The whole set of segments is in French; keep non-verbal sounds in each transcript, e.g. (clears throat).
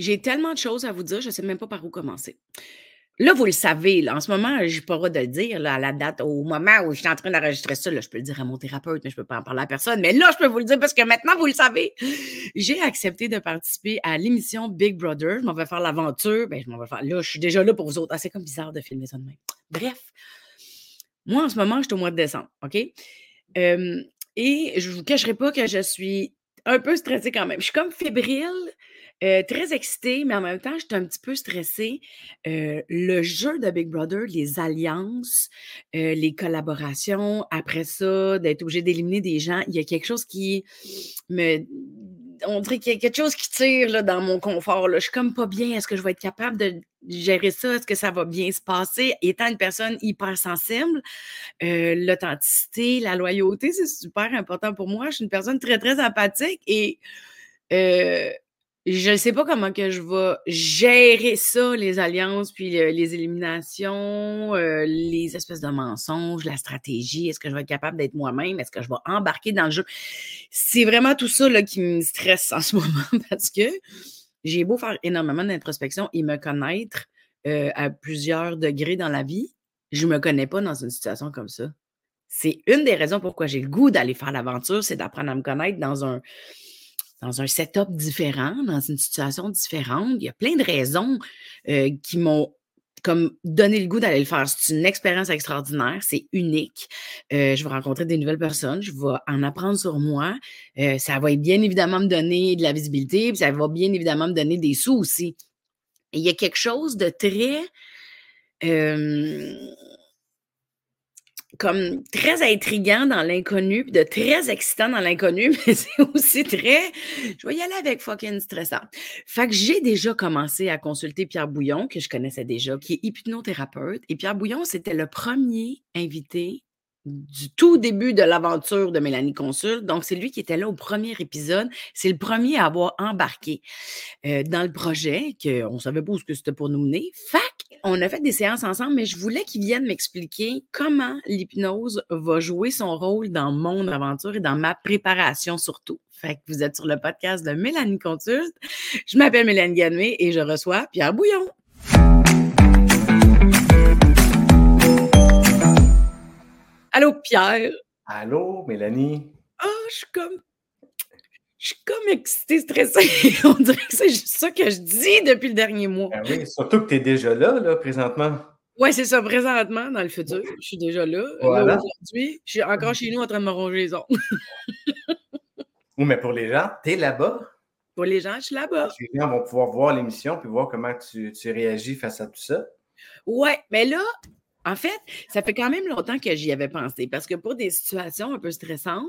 J'ai tellement de choses à vous dire, je ne sais même pas par où commencer. Là, vous le savez, là, en ce moment, je n'ai pas le droit de le dire, là, à la date, au moment où je suis en train d'enregistrer ça, là, je peux le dire à mon thérapeute, mais je ne peux pas en parler à personne. Mais là, je peux vous le dire parce que maintenant, vous le savez. J'ai accepté de participer à l'émission Big Brother. Je m'en vais faire l'aventure. Ben, je m'en vais faire. Là, je suis déjà là pour vous autres. Ah, c'est comme bizarre de filmer ça de même. Bref, moi, en ce moment, je suis au mois de décembre, OK? et je ne vous cacherai pas que je suis un peu stressée quand même. Je suis comme fébrile euh, très excitée, mais en même temps, j'étais un petit peu stressée. Euh, le jeu de Big Brother, les alliances, euh, les collaborations, après ça, d'être obligé d'éliminer des gens, il y a quelque chose qui me. On dirait qu'il y a quelque chose qui tire là, dans mon confort. Là. Je suis comme pas bien. Est-ce que je vais être capable de gérer ça? Est-ce que ça va bien se passer? Étant une personne hyper sensible, l'authenticité, la loyauté, c'est super important pour moi. Je suis une personne très, très empathique et je ne sais pas comment que je vais gérer ça, les alliances, puis les éliminations, euh, les espèces de mensonges, la stratégie. Est-ce que je vais être capable d'être moi-même? Est-ce que je vais embarquer dans le jeu? C'est vraiment tout ça là, qui me stresse en ce (laughs) moment parce que j'ai beau faire énormément d'introspection et me connaître euh, à plusieurs degrés dans la vie, je ne me connais pas dans une situation comme ça. C'est une des raisons pourquoi j'ai le goût d'aller faire l'aventure, c'est d'apprendre à me connaître dans un, dans un setup différent, dans une situation différente. Il y a plein de raisons euh, qui m'ont comme donné le goût d'aller le faire. C'est une expérience extraordinaire, c'est unique. Euh, je vais rencontrer des nouvelles personnes, je vais en apprendre sur moi. Euh, ça va bien évidemment me donner de la visibilité, puis ça va bien évidemment me donner des sous aussi. Il y a quelque chose de très comme très intriguant dans l'inconnu, de très excitant dans l'inconnu, (laughs) mais c'est aussi très. Je vais y aller avec fucking stressant. Fait que j'ai déjà commencé à consulter Pierre Bouillon, que je connaissais déjà, qui est hypnothérapeute. Et Pierre Bouillon, c'était le premier invité du tout début de l'aventure de Mélanie Consul. Donc, c'est lui qui était là au premier épisode. C'est le premier à avoir embarqué euh, dans le projet, qu'on ne savait pas où c'était pour nous mener. Fac, on a fait des séances ensemble, mais je voulais qu'il vienne m'expliquer comment l'hypnose va jouer son rôle dans mon aventure et dans ma préparation surtout. Fait vous êtes sur le podcast de Mélanie Consulte. Je m'appelle Mélanie Ganmé et je reçois Pierre Bouillon. Allô, Pierre? Allô, Mélanie? Ah, je suis comme. Je suis comme excitée, stressée. (laughs) On dirait que c'est juste ça que je dis depuis le dernier mois. Ben oui, surtout que tu es déjà là, là, présentement. Oui, c'est ça, présentement, dans le futur. Je suis déjà là. là Aujourd'hui, je suis encore chez nous en train de me ronger les ongles. (laughs) oui, mais pour les gens, tu es là-bas. Pour les gens, je suis là-bas. Les gens vont pouvoir voir l'émission puis voir comment tu, tu réagis face à tout ça. Oui, mais là, en fait, ça fait quand même longtemps que j'y avais pensé parce que pour des situations un peu stressantes,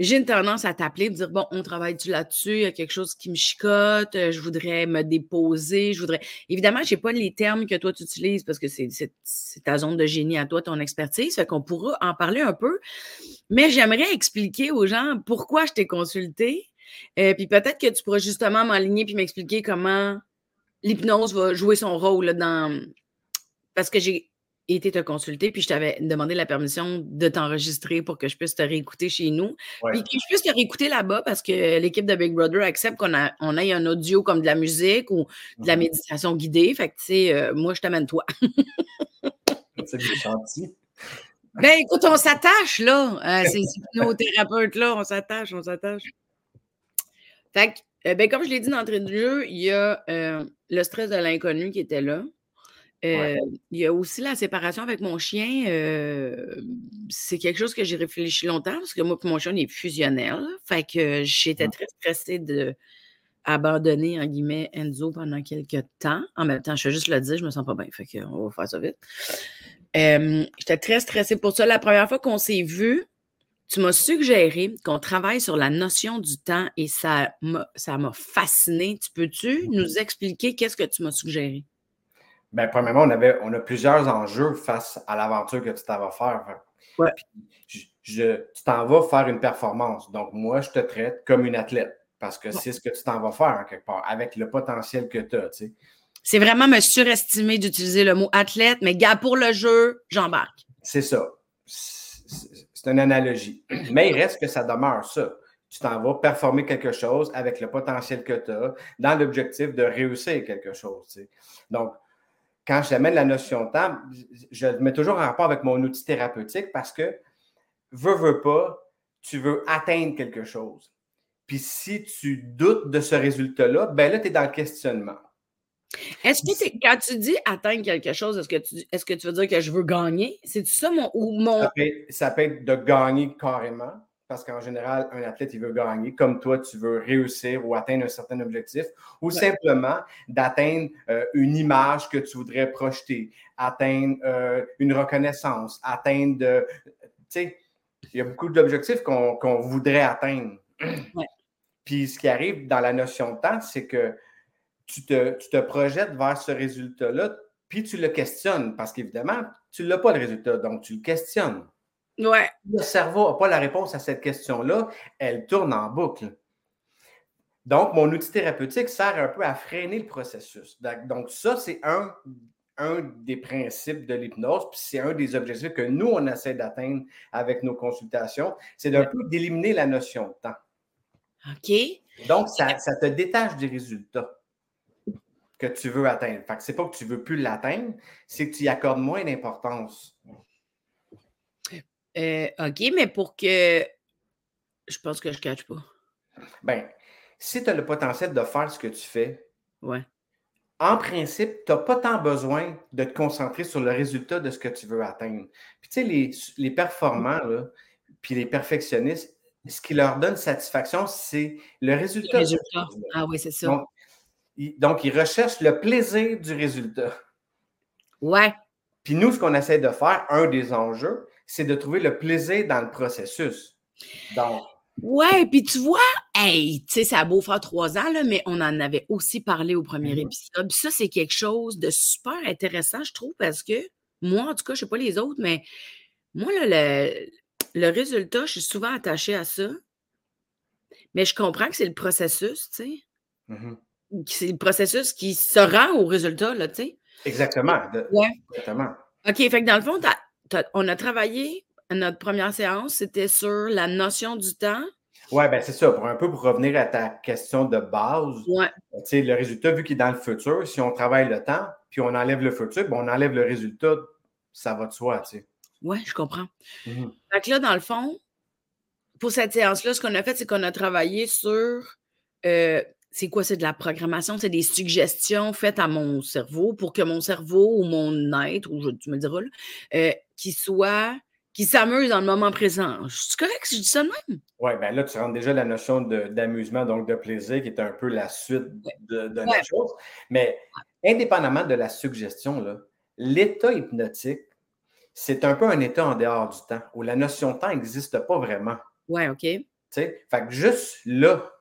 j'ai une tendance à t'appeler, de dire Bon, on travaille-tu là-dessus? Il y a quelque chose qui me chicote, je voudrais me déposer, je voudrais. Évidemment, je n'ai pas les termes que toi tu utilises parce que c'est ta zone de génie à toi, ton expertise, fait qu'on pourra en parler un peu. Mais j'aimerais expliquer aux gens pourquoi je t'ai consulté. et euh, puis peut-être que tu pourras justement m'aligner puis m'expliquer comment l'hypnose va jouer son rôle dans. Parce que j'ai été te consulter, puis je t'avais demandé la permission de t'enregistrer pour que je puisse te réécouter chez nous. Puis que je puisse te réécouter là-bas parce que l'équipe de Big Brother accepte qu'on on ait un audio comme de la musique ou de la mmh méditation guidée. Fait que, tu sais, euh, moi, je t'amène toi. C'est gentil. Ben, écoute, on s'attache, là. Euh, (laughs) ces hypnothérapeutes-là, on s'attache, on s'attache. Fait que, euh, ben, comme je l'ai dit d'entrée de jeu, il y a le stress de l'inconnu qui était là. Euh, il y a aussi la séparation avec mon chien. Euh, c'est quelque chose que j'ai réfléchi longtemps parce que moi mon chien est fusionnel. Fait que j'étais très stressée de abandonner, en guillemets, Enzo pendant quelques temps. En même temps, je vais juste le dire, je me sens pas bien. Fait qu'on va faire ça vite. j'étais très stressée pour ça. La première fois qu'on s'est vu, tu m'as suggéré qu'on travaille sur la notion du temps et ça m'a, ça m'a fasciné. Tu peux-tu nous expliquer qu'est-ce que tu m'as suggéré? Bien, premièrement, on, avait, on a plusieurs enjeux face à l'aventure que tu t'en vas faire. Ouais. Je, tu t'en vas faire une performance. Donc, moi, je te traite comme une athlète parce que c'est ce que tu t'en vas faire quelque part, avec le potentiel que tu as. Tu sais. C'est vraiment me surestimer d'utiliser le mot athlète, mais gars, pour le jeu, j'embarque. C'est ça. C'est une analogie. Mais il reste que ça demeure ça. tu t'en vas performer quelque chose avec le potentiel que tu as dans l'objectif de réussir quelque chose. Donc, quand j'amène la notion de temps, je le mets toujours en rapport avec mon outil thérapeutique parce que, veux, veux pas, tu veux atteindre quelque chose. Puis si tu doutes de ce résultat-là, ben là, tu es dans le questionnement. Est-ce que quand tu dis atteindre quelque chose, est-ce que tu, est-ce que tu veux dire que je veux gagner? C'est ça mon. Ou mon... Ça, peut, ça peut être de gagner carrément parce qu'en général, un athlète, il veut gagner, comme toi, tu veux réussir ou atteindre un certain objectif, ou simplement d'atteindre euh, une image que tu voudrais projeter, atteindre euh, une reconnaissance, atteindre, tu sais, il y a beaucoup d'objectifs qu'on voudrait atteindre. (clears throat) Puis ce qui arrive dans la notion de temps, c'est que tu te, tu te projettes vers ce résultat-là, puis tu le questionnes, parce qu'évidemment, tu ne l'as pas le résultat, donc tu le questionnes. Ouais. Le cerveau n'a pas la réponse à cette question-là, elle tourne en boucle. Donc, mon outil thérapeutique sert un peu à freiner le processus. Donc, ça, c'est un, un des principes de l'hypnose, puis c'est un des objectifs que nous, on essaie d'atteindre avec nos consultations, c'est d'un peu d'éliminer la notion de temps. OK. Donc, ça, ça te détache des résultats que tu veux atteindre. Fait que c'est pas que tu veux plus l'atteindre, c'est que tu y accordes moins d'importance. Euh, OK, mais pour que. Je pense que je ne cache pas. Ben, si tu as le potentiel de faire ce que tu fais, ouais. en principe, tu n'as pas tant besoin de te concentrer sur le résultat de ce que tu veux atteindre. Puis tu sais, les, les performants, là, puis les perfectionnistes, ce qui leur donne satisfaction, c'est le résultat. Le résultat. Ah oui, c'est ça. Donc ils, donc, ils recherchent le plaisir du résultat. Ouais. Puis nous, ce qu'on essaie de faire, un des enjeux, c'est de trouver le plaisir dans le processus. Donc. Ouais, puis tu vois, hey, tu sais, ça a beau faire trois ans, là, mais on en avait aussi parlé au premier mm-hmm. épisode. ça, c'est quelque chose de super intéressant, je trouve, parce que moi, en tout cas, je ne sais pas les autres, mais moi, là, le, le résultat, je suis souvent attachée à ça. Mais je comprends que c'est le processus, tu sais. Mm-hmm. C'est le processus qui se rend au résultat, là, tu sais. Exactement. ouais. Exactement. OK, fait que dans le fond, on a travaillé, notre première séance, c'était sur la notion du temps. Oui, ben c'est ça. Pour un peu pour revenir à ta question de base, ouais. le résultat, vu qu'il est dans le futur, si on travaille le temps, puis on enlève le futur, ben on enlève le résultat, ça va de soi. Oui, je comprends. Mm là, dans le fond, pour cette séance-là, ce qu'on a fait, c'est qu'on a travaillé sur euh, c'est quoi? C'est de la programmation, c'est des suggestions faites à mon cerveau pour que mon cerveau ou mon être, ou je, tu me diras, euh, qui soit, qui s'amuse dans le moment présent. C'est correct si je dis ça de même? Oui, bien là, tu rentres déjà la notion d'amusement, donc de plaisir, qui est un peu la suite de, de la chose. Mais indépendamment de la suggestion, l'état hypnotique, c'est un peu un état en dehors du temps, où la notion de temps n'existe pas vraiment. Oui, OK. Tu sais, fait que juste là,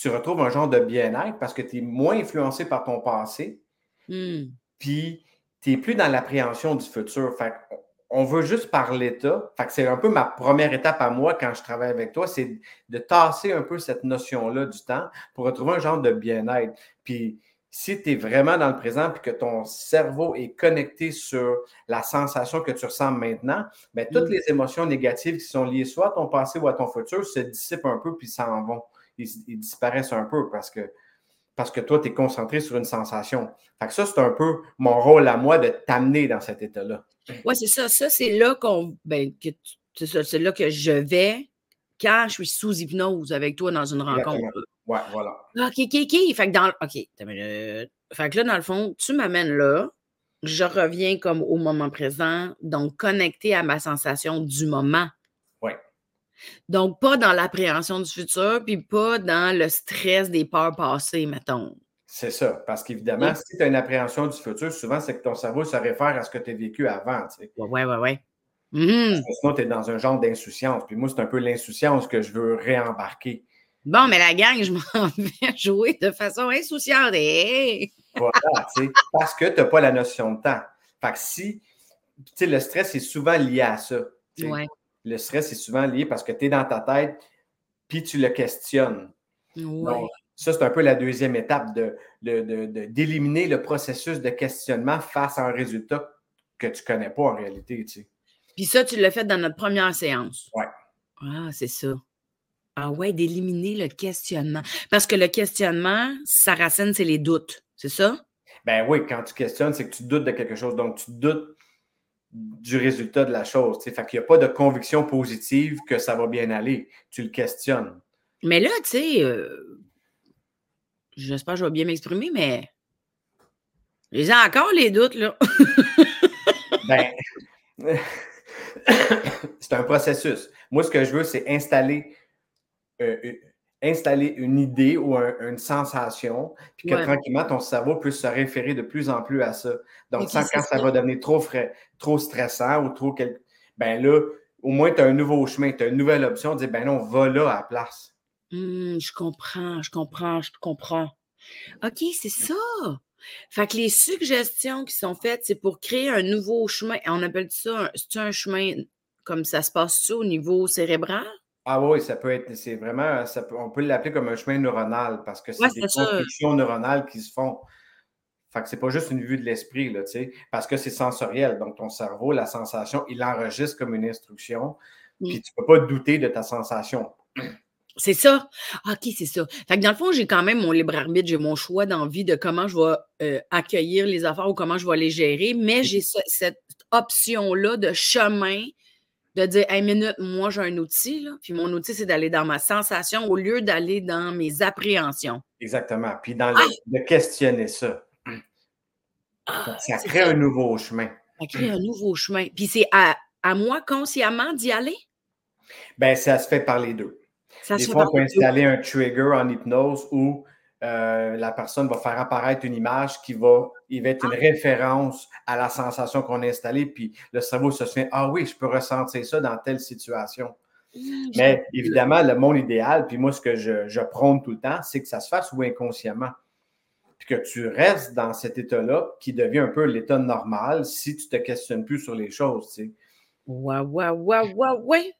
tu retrouves un genre de bien-être parce que tu es moins influencé par ton passé. Hmm. Puis, tu n'es plus dans l'appréhension du futur. Fait on veut juste par l'état. Fait que c'est un peu ma première étape à moi quand je travaille avec toi, c'est de tasser un peu cette notion-là du temps pour retrouver un genre de bien-être. Puis, si tu es vraiment dans le présent et que ton cerveau est connecté sur la sensation que tu ressens maintenant, bien, toutes hmm. les émotions négatives qui sont liées soit à ton passé ou à ton futur se dissipent un peu puis s'en vont ils, disparaissent un peu parce que, parce que toi, tu es concentré sur une sensation. Fait que ça, c'est un peu mon rôle à moi de t'amener dans cet état-là. Oui, c'est ça. Ça, c'est là qu'on. Ben, c'est là que je vais quand je suis sous hypnose avec toi dans une rencontre. Oui, voilà. OK, OK, OK. Fait que dans. OK. Fait que là, dans le fond, tu m'amènes là. Je reviens comme au moment présent, donc connecté à ma sensation du moment. Donc, pas dans l'appréhension du futur, puis pas dans le stress des peurs passées, mettons. C'est ça, parce qu'évidemment, si tu as une appréhension du futur, souvent, c'est que ton cerveau se réfère à ce que tu as vécu avant. Oui, oui, oui. Sinon, tu es dans un genre d'insouciance. Puis moi, c'est un peu l'insouciance que je veux réembarquer. Bon, mais la gang, je m'en (laughs) vais jouer de façon insouciante. Voilà, tu sais, parce que tu n'as pas la notion de temps. Fait que si, tu sais, le stress est souvent lié à ça. Oui le stress est souvent lié parce que tu es dans ta tête, puis tu le questionnes. Donc, ça, c'est un peu la deuxième étape de, d'éliminer le processus de questionnement face à un résultat que tu ne connais pas en réalité. Puis ça, tu l'as fait dans notre première séance. Oui. Ah, c'est ça. Ah ouais, d'éliminer le questionnement. Parce que le questionnement, sa racine, c'est les doutes, c'est ça? Ben oui, quand tu questionnes, c'est que tu doutes de quelque chose. Donc, tu doutes du résultat de la chose. T'sais. Fait qu'il n'y a pas de conviction positive que ça va bien aller. Tu le questionnes. Mais là, tu sais, euh, j'espère que je vais bien m'exprimer, mais j'ai encore les doutes, là. (laughs) ben, (coughs) c'est un processus. Moi, ce que je veux, c'est installer euh, euh, installer une idée ou une sensation, puis que tranquillement, ton cerveau puisse se référer de plus en plus à ça. Donc, quand ça, va devenir trop, frais, trop stressant ou trop... Quel... Ben là, au moins, tu as un nouveau chemin, tu as une nouvelle option, dire, ben non, va là à la place. Mmh, je comprends, je comprends, je comprends. OK, c'est ça. Fait que les suggestions qui sont faites, c'est pour créer un nouveau chemin. On appelle ça, c'est un chemin comme ça se passe ça au niveau cérébral? Ah oui, ça peut être, c'est vraiment, ça on peut l'appeler comme un chemin neuronal parce que c'est des constructions neuronales qui se font. Fait que c'est pas juste une vue de l'esprit, là, tu sais, parce que c'est sensoriel. Donc, ton cerveau, la sensation, il enregistre comme une instruction, puis tu peux pas douter de ta sensation. (clears throat) C'est ça. OK, c'est ça. Fait que dans le fond, j'ai quand même mon libre arbitre, j'ai mon choix d'envie de comment je vais euh, accueillir les affaires ou comment je vais les gérer, mais j'ai cette option-là de chemin de dire, hey, minute, moi, j'ai un outil, là, puis mon outil, c'est d'aller dans ma sensation au lieu d'aller dans mes appréhensions. Exactement. Puis dans le, de questionner ça. Ah, ça crée un nouveau chemin. Ça crée un nouveau chemin. Puis c'est à, moi consciemment d'y aller? Bien, ça se fait par les deux. Ça Des fois, on peut installer un trigger en hypnose où euh, la personne va faire apparaître une image qui va, il va être une ah. référence à la sensation qu'on a installée, puis le cerveau se souvient Ah oui, je peux ressentir ça dans telle situation. Mais évidemment, le monde idéal, puis moi, ce que je, je prône tout le temps, c'est que ça se fasse ou inconsciemment. Puis que tu restes dans cet état-là qui devient un peu l'état normal si tu ne te questionnes plus sur les choses. Tu sais. Ouais, ouais, ouais, ouais, ouais.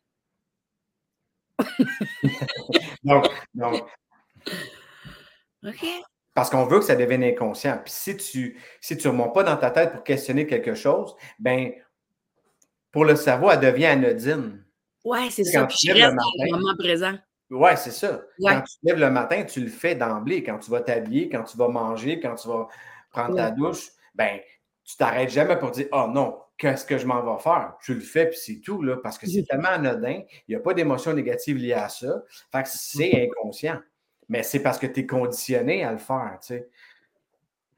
(laughs) donc, donc, parce qu'on veut que ça devienne inconscient. Puis si tu si tu ne remontes pas dans ta tête pour questionner quelque chose, ben pour le cerveau, elle devient anodine. Oui, c'est ça. Puis je reste dans le moment présent. Oui, c'est ça. Quand tu te lèves le matin, tu le fais d'emblée. Quand tu vas t'habiller, quand tu vas manger, quand tu vas prendre ta douche, ben tu t'arrêtes jamais pour dire Oh non, qu'est-ce que je m'en vais faire? Tu le fais, puis c'est tout, là, parce que c'est tellement anodin, il n'y a pas d'émotion négative liée à ça. Fait que c'est inconscient mais c'est parce que tu es conditionné à le faire, tu sais.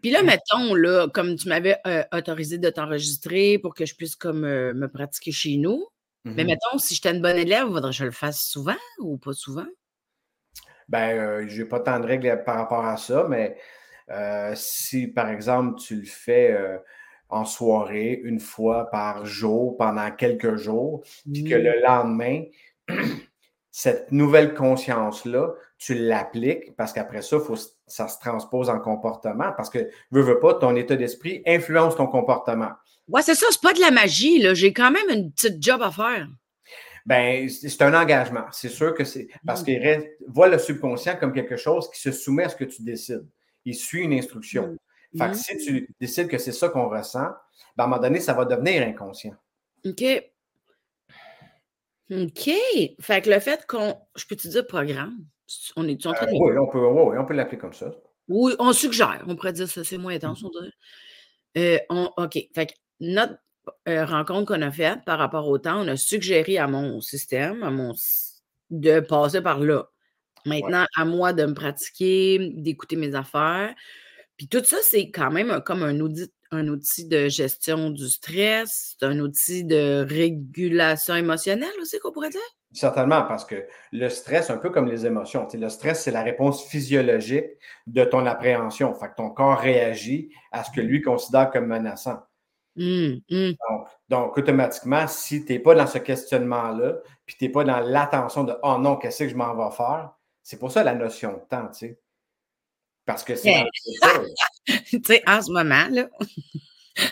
Puis là, mettons, là, comme tu m'avais euh, autorisé de t'enregistrer pour que je puisse comme euh, me pratiquer chez nous. Mais mm-hmm. mettons, si j'étais une bonne élève, il faudrait que je le fasse souvent ou pas souvent? Ben, euh, je n'ai pas tant de règles par rapport à ça, mais si, par exemple, tu le fais en soirée, une fois par jour, pendant quelques jours, puis que le lendemain, (clears throat) cette nouvelle conscience-là, tu l'appliques parce qu'après ça, faut, ça se transpose en comportement parce que, veux, veux pas, ton état d'esprit influence ton comportement. Ouais, c'est ça, c'est pas de la magie, là. J'ai quand même une petite job à faire. Ben, c'est un engagement. C'est sûr que c'est. Parce mm. qu'il voit le subconscient comme quelque chose qui se soumet à ce que tu décides. Il suit une instruction. Mm. Fait que si tu décides que c'est ça qu'on ressent, ben à un moment donné, ça va devenir inconscient. OK. OK. Fait que le fait qu'on. Je peux te dire programme? On est en train de. oui, on peut, on peut l'appeler comme ça. Oui, on suggère. On pourrait dire ça, c'est moins intense, mmh. on dirait. Euh, OK. Fait que notre euh, rencontre qu'on a faite par rapport au temps, on a suggéré à mon système, à mon de passer par là. Maintenant, à moi de me pratiquer, d'écouter mes affaires. Puis tout ça, c'est quand même comme un audit un outil de gestion du stress, c'est un outil de régulation émotionnelle aussi qu'on pourrait dire? Certainement, parce que le stress, un peu comme les émotions, le stress, c'est la réponse physiologique de ton appréhension. Fait que ton corps réagit à ce que lui considère comme menaçant. Mmh, mmh. Donc, automatiquement, si tu n'es pas dans ce questionnement-là, puis tu n'es pas dans l'attention de Oh non, qu'est-ce que je m'en vais faire, c'est pour ça la notion de temps, tu sais. Parce que c'est. (laughs) tu sais, en ce moment, là,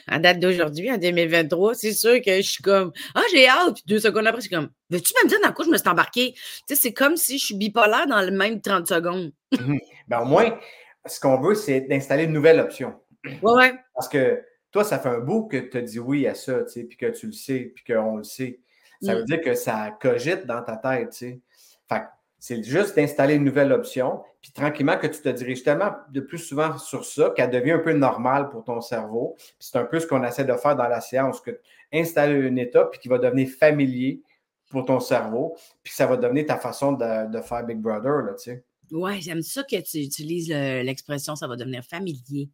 en date d'aujourd'hui, en 2023, c'est sûr que je suis comme Ah, j'ai hâte. Puis deux secondes après, je suis comme Veux-tu me dire dans quoi je me suis embarqué? Tu sais, c'est comme si je suis bipolaire dans le même 30 secondes. Mmh ben, au moins, ce qu'on veut, c'est d'installer une nouvelle option. Ouais, ouais. Parce que toi, ça fait un bout que tu as dit oui à ça, tu sais, puis que tu le sais, puis qu'on le sait. Ça veut mmh. dire que ça cogite dans ta tête, tu sais. Fait C'est juste d'installer une nouvelle option, puis tranquillement que tu te diriges tellement de plus souvent sur ça qu'elle devient un peu normale pour ton cerveau. C'est un peu ce qu'on essaie de faire dans la séance, que installer un état puis qui va devenir familier pour ton cerveau, puis ça va devenir ta façon de, faire Big Brother, là, tu sais. Ouais, j'aime ça que tu utilises l'expression ça va devenir familier.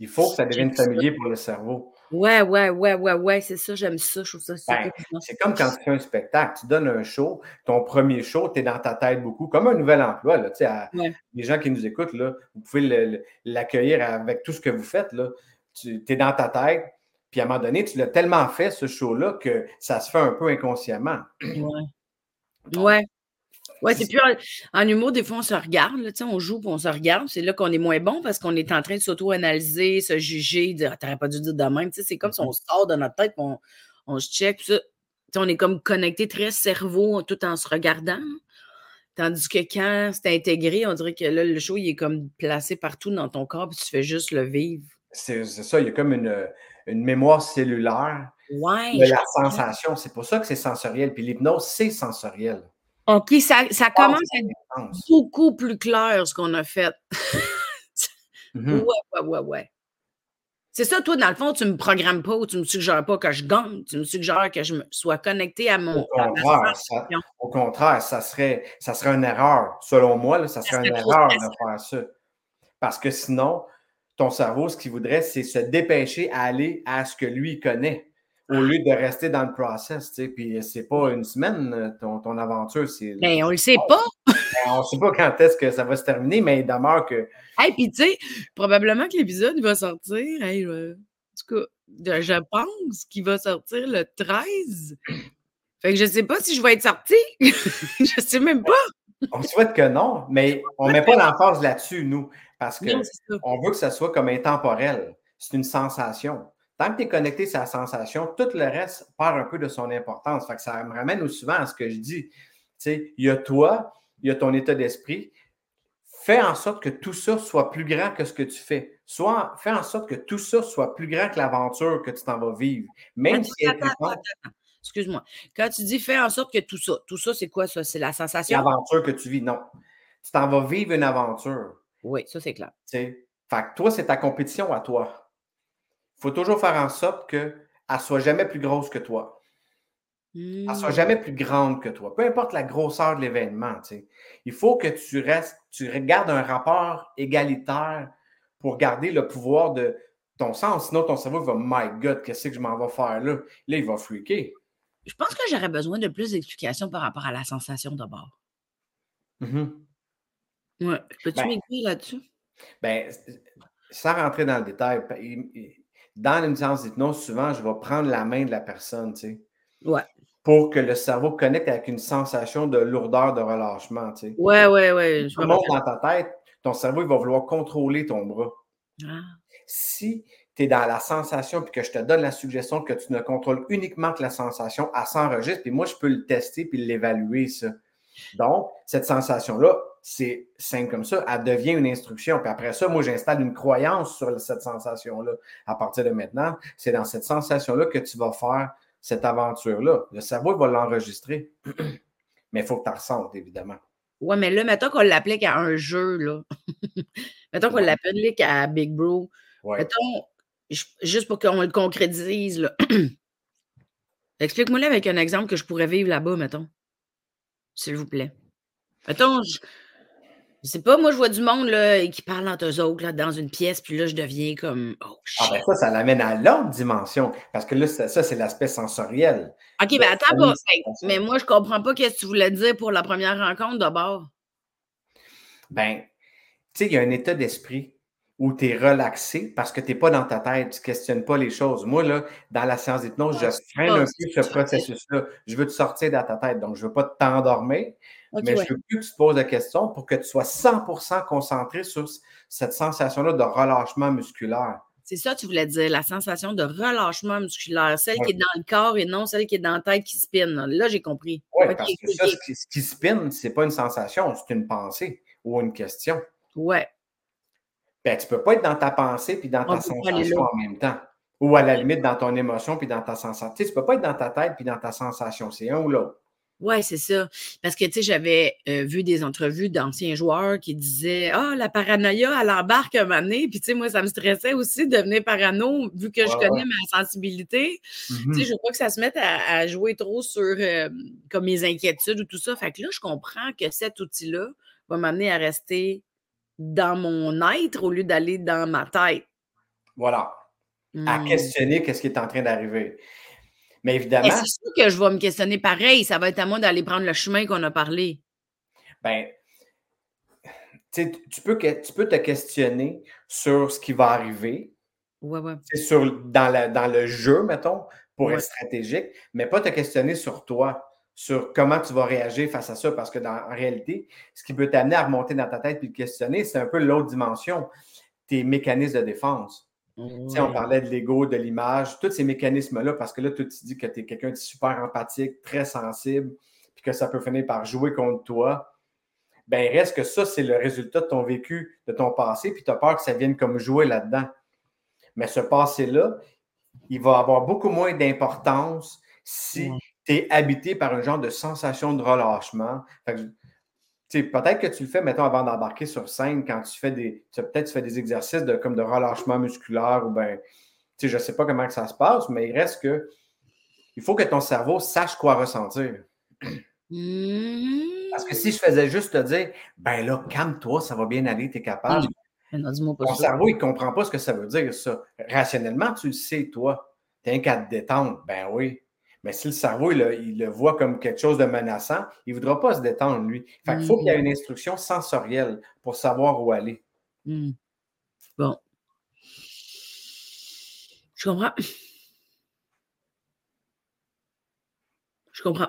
Il faut que ça devienne familier pour le cerveau. Ouais, ouais, ouais, ouais, ouais, c'est ça, j'aime ça, je trouve ça ben, C'est comme quand tu fais un spectacle, tu donnes un show, ton premier show, tu es dans ta tête beaucoup, comme un nouvel emploi. Là, Les gens qui nous écoutent, là, vous pouvez l'accueillir avec tout ce que vous faites. Là. Tu es dans ta tête, puis à un moment donné, tu l'as tellement fait, ce show-là, que ça se fait un peu inconsciemment. Ouais. (clears throat) Ouais. Ouais, c'est plus en, humour, des fois, on se regarde, là, on joue, puis on se regarde. C'est là qu'on est moins bon parce qu'on est en train de s'auto-analyser, se juger, dire, ah, t'aurais pas dû dire de même. C'est comme si on mm-hmm. sort de notre tête, puis on, se check. Ça. on est comme connecté très cerveau tout en se regardant. Tandis que quand c'est intégré, on dirait que là, le show, il est comme placé partout dans ton corps, puis tu fais juste le vivre. C'est ça, il y a comme une, une mémoire cellulaire ouais, de la sensation. C'est pour ça que c'est sensoriel. Puis l'hypnose, c'est sensoriel. OK, ça, ça commence à être beaucoup plus clair ce qu'on a fait. (laughs) Mmh ouais, ouais, ouais, ouais. C'est ça, toi, dans le fond, tu ne me programmes pas ou tu ne me suggères pas que je gagne, tu me suggères que je me sois connecté à mon. Au contraire, ça, au contraire, ça, serait, ça serait une erreur. Selon moi, ça serait une erreur de faire ça. Parce que sinon, ton cerveau, ce qu'il voudrait, c'est se dépêcher à aller à ce que lui connaît au lieu de rester dans le process, tu sais. Puis c'est pas une semaine, ton, ton aventure, c'est. Mais on le sait pas. Ben, on sait pas quand est-ce que ça va se terminer, mais il demeure que. Hey, puis tu sais, probablement que l'épisode va sortir. Hey, en tout cas, je pense qu'il va sortir le 13. Fait que je sais pas si je vais être sortie. (laughs) je sais même pas. On souhaite que non, mais on met pas l'emphase là-dessus, nous, parce qu'on veut que ça soit comme intemporel. C'est une sensation. Tant que tu es connecté à la sensation, tout le reste perd un peu de son importance. Fait que ça me ramène souvent à ce que je dis. il y a toi, il y a ton état d'esprit. Fais en sorte que tout ça soit plus grand que ce que tu fais. Soit, fais en sorte que tout ça soit plus grand que l'aventure que tu t'en vas vivre. Même si Excuse-moi. Quand tu dis fais en sorte que tout ça, tout ça, c'est quoi ça? C'est la sensation? L'aventure que tu vis, non. Tu t'en vas vivre une aventure. Oui, ça, c'est clair. Fait que toi, c'est ta compétition à toi faut toujours faire en sorte qu'elle ne soit jamais plus grosse que toi. Elle ne soit jamais plus grande que toi. Peu importe la grosseur de l'événement. Il faut que tu restes, tu regardes un rapport égalitaire pour garder le pouvoir de ton sens. Sinon, ton cerveau va My God, qu'est-ce que je m'en vais faire là? Là, il va freaker. Je pense que j'aurais besoin de plus d'explications par rapport à la sensation d'abord. Mm Ouais. Peux-tu ben m'écrire là-dessus? Ben, sans rentrer dans le détail, dans une séance d'hypnose, souvent, je vais prendre la main de la personne, tu sais. Ouais. Pour que le cerveau connecte avec une sensation de lourdeur, de relâchement, tu sais. Ouais, ouais, ouais. Je monte dans ta tête, ton cerveau, il va vouloir contrôler ton bras. Ah. Si tu es dans la sensation puis que je te donne la suggestion que tu ne contrôles uniquement que la sensation, elle s'enregistre, puis moi, je peux le tester puis l'évaluer, ça. Donc, cette sensation-là, c'est simple comme ça, elle devient une instruction. Puis après ça, moi, j'installe une croyance sur cette sensation-là. À partir de maintenant, c'est dans cette sensation-là que tu vas faire cette aventure-là. Le cerveau va l'enregistrer. (clears throat) mais il faut que tu ressentes, évidemment. Oui, mais là, mettons qu'on l'applique à un jeu, là. (laughs) mettons qu'on l'applique à Big Bro. Mettons, juste pour qu'on le concrétise, là. (clears throat) Explique-moi là avec un exemple que je pourrais vivre là-bas, mettons. S'il vous plaît. Mettons, je, je sais pas, moi, je vois du monde là, qui parle entre eux autres là, dans une pièce, puis là, je deviens comme Oh shit. Ah, ben ça, ça l'amène à l'autre dimension. Parce que là, ça, c'est l'aspect sensoriel. OK, ben attends pas. mais moi, je comprends pas ce que tu voulais dire pour la première rencontre d'abord. Ben, tu sais, il y a un état d'esprit où tu es relaxé parce que tu n'es pas dans ta tête, tu ne questionnes pas les choses. Moi, là, dans la séance d'hypnose, je freine un peu ce processus-là. Je veux te sortir de ta tête. Donc, je ne veux pas t'endormir, mais je veux plus que tu te poses la question pour que tu sois 100% concentré sur cette sensation-là de relâchement musculaire. C'est ça que tu voulais dire, la sensation de relâchement musculaire, celle qui est dans le corps et non celle qui est dans la tête qui spinne. Là, j'ai compris. Oui, parce que ça, ce qui, ce qui spinne, ce n'est pas une sensation, c'est une pensée ou une question. Ouais. Ben, tu ne peux pas être dans ta pensée puis dans ta sensation en même temps. Ou à la limite dans ton émotion puis dans ta sensation. Tu ne peux pas être dans ta tête puis dans ta sensation. C'est un ou l'autre. Ouais, c'est ça. Parce que, tu sais, j'avais euh, vu des entrevues d'anciens joueurs qui disaient Ah, la paranoïa, elle embarque un moment donné. Puis, tu sais, moi, ça me stressait aussi de devenir parano, vu que je connais ma sensibilité. Tu sais, Mhm. je veux pas que ça se mette à, à jouer trop sur euh, comme mes inquiétudes ou tout ça. Fait que là, je comprends que cet outil-là va m'amener à rester dans mon être au lieu d'aller dans ma tête. Voilà. À Hmm. questionner qu'est-ce qui est en train d'arriver. Mais évidemment, c'est sûr que je vais me questionner pareil. Ça va être à moi d'aller prendre le chemin qu'on a parlé. ben, tu peux, tu peux te questionner sur ce qui va arriver, Ouais, ouais. sur, dans, la- dans le jeu, mettons, pour Ouais. être stratégique, mais pas te questionner sur toi, sur comment tu vas réagir face à ça, parce que dans, en réalité, ce qui peut t'amener à remonter dans ta tête puis te questionner, c'est un peu l'autre dimension, tes mécanismes de défense. On parlait de l'ego, de l'image, tous ces mécanismes-là, parce que là, tu te dis que tu es quelqu'un de super empathique, très sensible, puis que ça peut finir par jouer contre toi. Ben, il reste que ça, c'est le résultat de ton vécu, de ton passé, puis tu as peur que ça vienne comme jouer là-dedans. Mais ce passé-là, il va avoir beaucoup moins d'importance si tu es habité par un genre de sensation de relâchement. Fait que, peut-être que tu le fais, mettons, avant d'embarquer sur scène, quand tu fais des. Peut-être tu fais des exercices de, comme de relâchement musculaire ou ben. Tu sais, je ne sais pas comment que ça se passe, mais il reste que. Il faut que ton cerveau sache quoi ressentir. Mmh. Parce que si je faisais juste te dire, ben là, calme-toi, ça va bien aller, tu es capable. Non, Ton cerveau, il ne comprend pas ce que ça veut dire, ça. Rationnellement, tu le sais, toi. Tu un qu'à te détendre. Ben oui. Mais si le cerveau, il, le- il le voit comme quelque chose de menaçant, il ne voudra pas se détendre, lui. Fait qu'il faut qu'il y ait une instruction sensorielle pour savoir où aller. Mmh. Bon. Je comprends. Je comprends.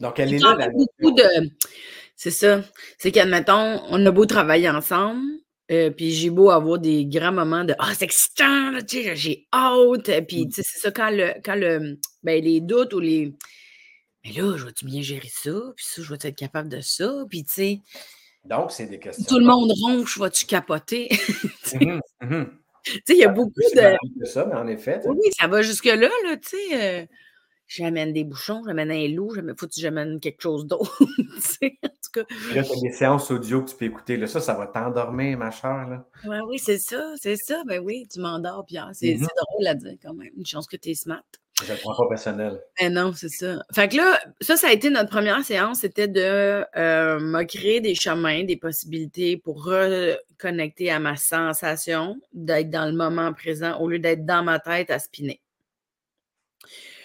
Donc, elle est là, beaucoup de. C'est ça. C'est qu'admettons, on a beau travailler ensemble, euh, puis j'ai beau avoir des grands moments de Ah, c'est excitant, là, tu sais, j'ai hâte. euh, Puis, Mm. tu sais, c'est ça, quand, le, quand le, ben, les doutes ou les. Mais là, je vais-tu bien gérer ça? Puis ça, je vais être capable de ça? Puis, tu sais, Donc, c'est des questions. tout le monde ronche, vas-tu capoter? (laughs) tu Mhm, mhm. sais, il y a beaucoup de. ça, mais en effet. tu. Oui, ça va jusque-là, là, tu sais. euh, j'amène des bouchons, j'amène un loup, j'amène- faut que j'amène quelque chose d'autre. (laughs) tu sais, tout cas. Là, tu as des séances audio que tu peux écouter. Là, ça, ça va t'endormir, ma chère. Là. Ouais, oui, c'est ça, c'est ça. Ben oui, tu m'endors, Pierre. C'est Mhm. c'est drôle à dire quand même. Une chance que tu es smart. Je ne le prends pas personnel. Ben non, c'est ça. Fait que là, ça, ça a été notre première séance, c'était de euh, me créer des chemins, des possibilités pour reconnecter à ma sensation, d'être dans le moment présent au lieu d'être dans ma tête à spinner.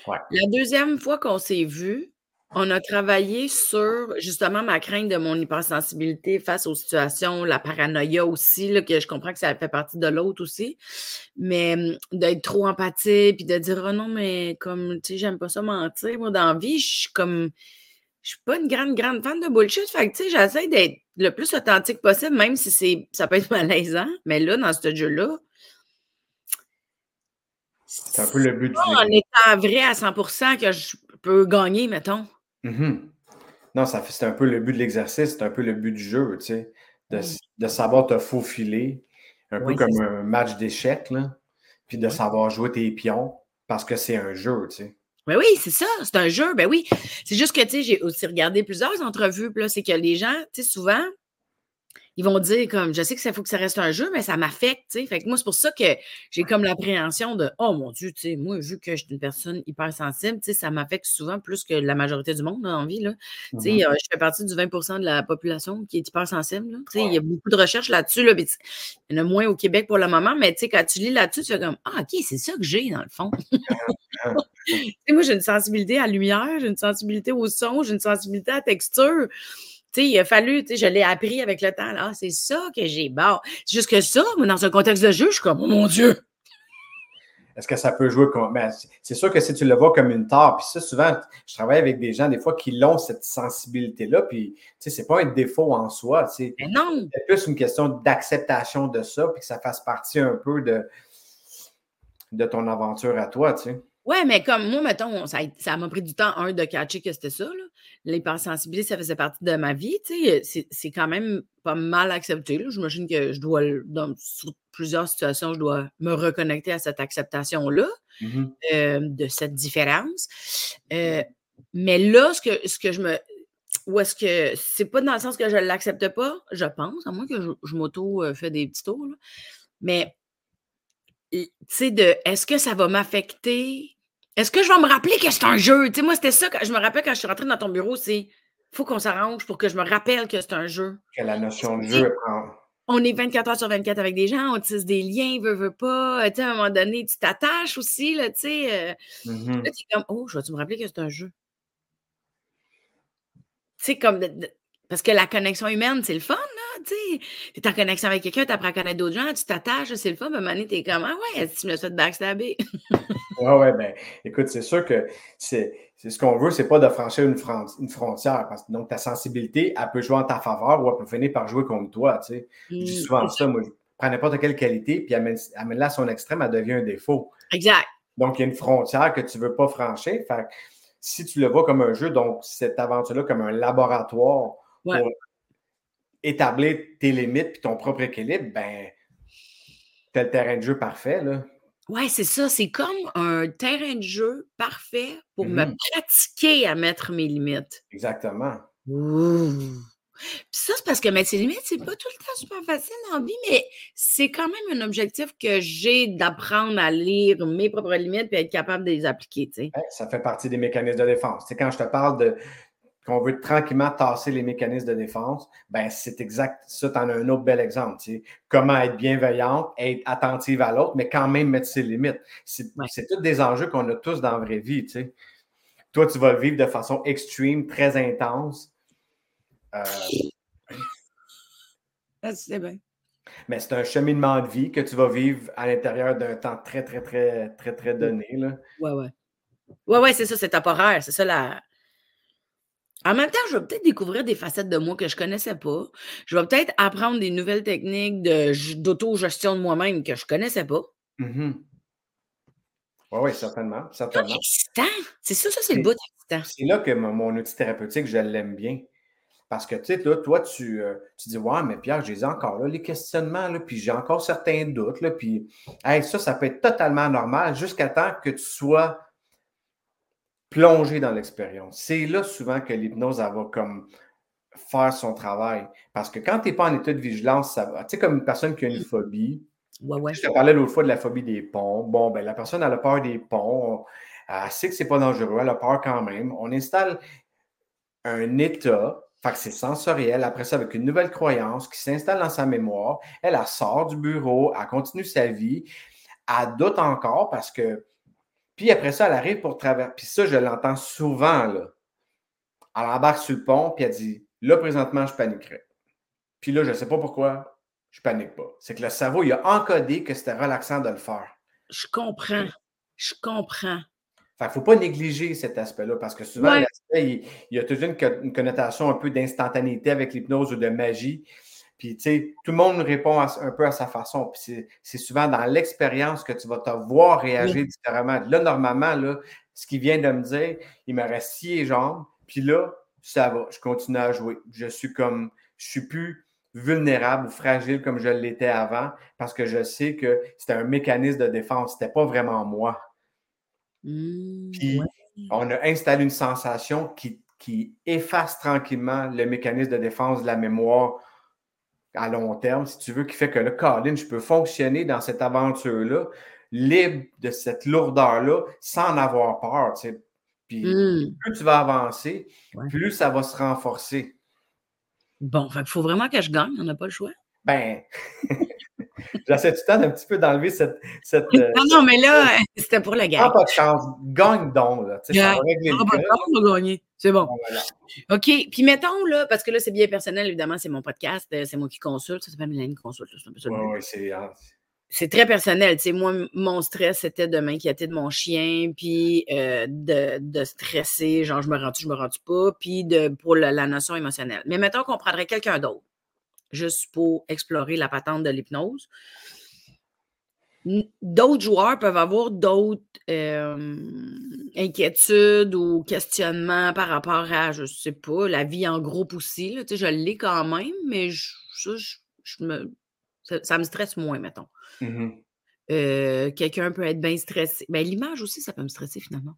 Ouais. La deuxième fois qu'on s'est vu, on a travaillé sur justement ma crainte de mon hypersensibilité face aux situations, la paranoïa aussi, là, que je comprends que ça fait partie de l'autre aussi, mais hum, d'être trop empathique, puis de dire oh non, mais comme tu sais, j'aime pas ça mentir. Moi, dans la vie, je suis comme je suis pas une grande, grande fan de bullshit. Fait que tu sais, j'essaie d'être le plus authentique possible, même si c'est ça peut être (laughs) malaisant. Mais là, dans ce jeu-là, C'est un peu le but du en étant vrai à 100% que je peux gagner, mettons. Mhm. Non, ça c'est un peu le but de l'exercice, c'est un peu le but du jeu, tu sais, de, savoir te faufiler, un Oui, peu comme un match d'échecs, là, puis de savoir jouer tes pions, parce que c'est un jeu, tu sais. Ben oui, c'est ça, c'est un jeu, ben oui. C'est juste que, tu sais, j'ai aussi regardé plusieurs entrevues, puis là, c'est que les gens, tu sais, souvent, ils vont dire comme, je sais que ça faut que ça reste un jeu, mais ça m'affecte, tu sais. Fait que moi, c'est pour ça que j'ai comme l'appréhension de, oh mon Dieu, tu sais, moi, vu que je suis une personne hypersensible, tu sais, ça m'affecte souvent plus que la majorité du monde la vie, là. Tu sais, Mhm. euh, je fais partie du 20% de la population qui est hypersensible, là. Tu sais, il y a beaucoup de recherches là-dessus, là, il y en a moins au Québec pour le moment, mais tu sais, quand tu lis là-dessus, tu fais comme, ah, OK, c'est ça que j'ai, dans le fond. (laughs) Tu sais, moi, j'ai une sensibilité à la lumière, j'ai une sensibilité au son, j'ai une sensibilité à la texture. Sais, il a fallu, tu sais, je l'ai appris avec le temps. Là, Ah, c'est ça que j'ai. Bon, c'est juste que ça, moi, dans un contexte de jeu, je suis comme, oh mon Dieu! Est-ce que ça peut jouer comme. ben, c'est- sûr que si tu le vois comme une tare, puis ça, souvent, je travaille avec des gens, des fois, qui ont cette sensibilité-là, puis, tu sais, c'est pas un défaut en soi, tu sais. Mais non! C'est plus une question d'acceptation de ça, puis que ça fasse partie un peu de, de ton aventure à toi, tu sais. Ouais, mais comme moi, mettons, ça m'a pris du temps, un, de catcher que c'était ça. là. L'hypersensibilité, ça faisait partie de ma vie. Tu sais, c'est- quand même pas mal accepté. J'imagine que je dois, dans plusieurs situations, je dois me reconnecter à cette acceptation-là. Mhm. euh, de cette différence. Euh, Mais là, ce que, ce que je me. Ou est-ce que c'est pas dans le sens que je ne l'accepte pas, je pense, à moins que je, m'auto euh, des petits tours. Mais, tu sais, de est-ce que ça va m'affecter? Est-ce que je vais me rappeler que c'est un jeu? Tu sais, moi, c'était ça, je me rappelle quand je suis rentrée dans ton bureau, c'est faut qu'on s'arrange pour que je me rappelle que c'est un jeu. Que la notion de jeu On est 24 heures sur 24 avec des gens, on tisse des liens, veut, veut pas. Tu sais, à un moment donné, tu t'attaches aussi, là, tu sais. Euh, mm-hmm. Là, tu es comme, oh, je vais-tu me rappeler que c'est un jeu? Tu sais, comme, parce que la connexion humaine, c'est le fun, tu sais. Tu es en connexion avec quelqu'un, tu apprends à connaître d'autres gens, tu t'attaches, c'est le fun, mais à un moment donné, tu es comme, ah ouais, tu me l'as fait backstabber? (laughs) ouais, ouais, ben, écoute, c'est sûr que c'est ce qu'on veut, c'est pas de franchir une, frontière. Parce que donc, ta sensibilité, elle peut jouer en ta faveur ou elle peut finir par jouer contre toi. Tu sais. je dis mmh, souvent ça, moi, je prends n'importe quelle qualité, puis amène-la à son extrême, elle devient un défaut. Exact. Donc, il y a une frontière que tu ne veux pas franchir. Fait si tu le vois comme un jeu, donc cette aventure-là comme un laboratoire pour établir tes limites et ton propre équilibre, ben, tu le terrain de jeu parfait. Là. Ouais, c'est ça. C'est comme un terrain de jeu parfait pour me mmh pratiquer à mettre mes limites. Exactement. Puis ça, c'est parce que mettre ses limites, c'est pas tout le temps super facile en vie, mais c'est quand même un objectif que j'ai d'apprendre à lire mes propres limites et être capable de les appliquer. ça fait partie des mécanismes de défense. C'est quand je te parle de, qu'on veut tranquillement tasser les mécanismes de défense, ben c'est exact ça. Tu en as un autre bel exemple. Comment être bienveillante, être attentive à l'autre, mais quand même mettre ses limites. C'est tous des enjeux qu'on a tous dans la vraie vie. Toi, tu vas le vivre de façon extreme, très intense. Euh, c'est bien. Mais c'est un cheminement de vie que tu vas vivre à l'intérieur d'un temps très, très, très, très, très donné. Là. Ouais, ouais. Ouais, ouais, c'est ça, c'est temporaire. C'est ça la en même temps, je vais peut-être découvrir des facettes de moi que je ne connaissais pas. Je vais peut-être apprendre des nouvelles techniques d'autogestion de, moi-même que je ne connaissais pas. Oui, mmh oui, certainement. certainement. C'est ça, ça, c'est le bout excitant. C'est là que mon, outil thérapeutique, je l'aime bien. Parce que, tu sais, là, toi, tu, euh, tu dis, ouais, mais Pierre, j'ai encore là, les questionnements, là, puis j'ai encore certains doutes, là, puis, ça, ça peut être totalement normal jusqu'à temps que tu sois plonger dans l'expérience. C'est là souvent que l'hypnose, va comme faire son travail. Parce que quand tu n'es pas en état de vigilance, ça va. Tu sais, comme une personne qui a une phobie. Je te parlais l'autre fois de la phobie des ponts. Bon, ben la personne a la peur des ponts. Elle sait que ce n'est pas dangereux, elle a peur quand même. On installe un état, fait que c'est sensoriel, après ça, avec une nouvelle croyance qui s'installe dans sa mémoire. Elle, elle sort du bureau, elle continue sa vie. Elle doute encore parce que puis après ça, elle arrive pour traverser. Puis ça, je l'entends souvent, là. Elle embarque sur le pont, puis elle dit Là, présentement, je paniquerais. Puis là, je ne sais pas pourquoi, je panique pas. C'est que le cerveau, il a encodé que c'était relaxant de le faire. Je comprends. Je comprends. Fait ne faut pas négliger cet aspect-là parce que souvent, il, y a toujours une connotation un peu d'instantanéité avec l'hypnose ou de magie. Puis, tu sais, tout le monde répond un peu à sa façon. Puis, c'est souvent dans l'expérience que tu vas te voir réagir différemment. Là, normalement, là, ce qu'il vient de me dire, il me reste six les jambes. Puis là, ça va, je continue à jouer. Je suis comme, je suis plus vulnérable ou fragile comme je l'étais avant parce que je sais que c'était un mécanisme de défense. C'était pas vraiment moi. Mmh, Puis, on a installé une sensation qui, qui efface tranquillement le mécanisme de défense de la mémoire à long terme, si tu veux, qui fait que le Colin, je peux fonctionner dans cette aventure-là, libre de cette lourdeur-là, sans en avoir peur. Tu sais. Puis hmm. plus tu vas avancer, plus ça va se renforcer. Bon, il faut vraiment que je gagne, on n'a pas le choix. Ben, (laughs) j'essaie tout le temps d'un petit peu d'enlever cette. cette non, non, mais là, c'était pour la gagne. pas de chance. Gagne donc. Là. Tu sais, ça va régler le pas de chance, on va gagner. C'est bon. OK. Puis mettons, là, parce que là, c'est bien personnel, évidemment, c'est mon podcast, euh, c'est moi qui consulte. Ça s'appelle Mélanie Consulte. Oui, oui, c'est. Hein, c'est très personnel. Tu sais, moi, mon stress, c'était de m'inquiéter de mon chien, puis euh, de, de, stresser, genre, je me rends-tu, je me rends-tu pas, puis de, pour la, notion émotionnelle. Mais mettons qu'on prendrait quelqu'un d'autre, juste pour explorer la patente de l'hypnose d'autres joueurs peuvent avoir d'autres inquiétudes ou questionnements par rapport à, je sais pas, la vie en groupe aussi. Là, je l'ai quand même, mais ça, me, ça, me stresse moins, mettons. Mmh euh, Quelqu'un peut être bien stressé. Ben, L'image aussi, ça peut me stresser finalement.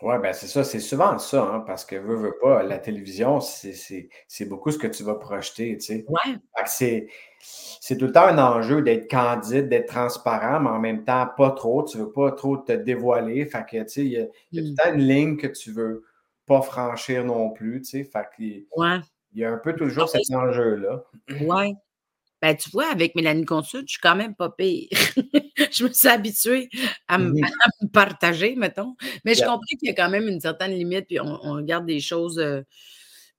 Oui, ben c'est ça, c'est souvent ça, hein, parce que veux, veux pas, la télévision, c'est beaucoup ce que tu vas projeter, tu sais. Ouais. C'est c'est tout le temps un enjeu d'être candide, d'être transparent, mais en même temps, pas trop. Tu veux pas trop te dévoiler. Fait que, tu sais, il y, a, tout le Mm. temps une ligne que tu veux pas franchir non plus, tu sais. Fait Ouais. il y a un peu toujours cet enjeu-là. Ouais. Ben, tu vois, avec Mélanie Consul, je suis quand même pas pire. (laughs) je me suis habituée à me, Mhm. (laughs) à me partager, mettons. Mais je comprends qu'il y a quand même une certaine limite, puis on, on regarde des choses. euh,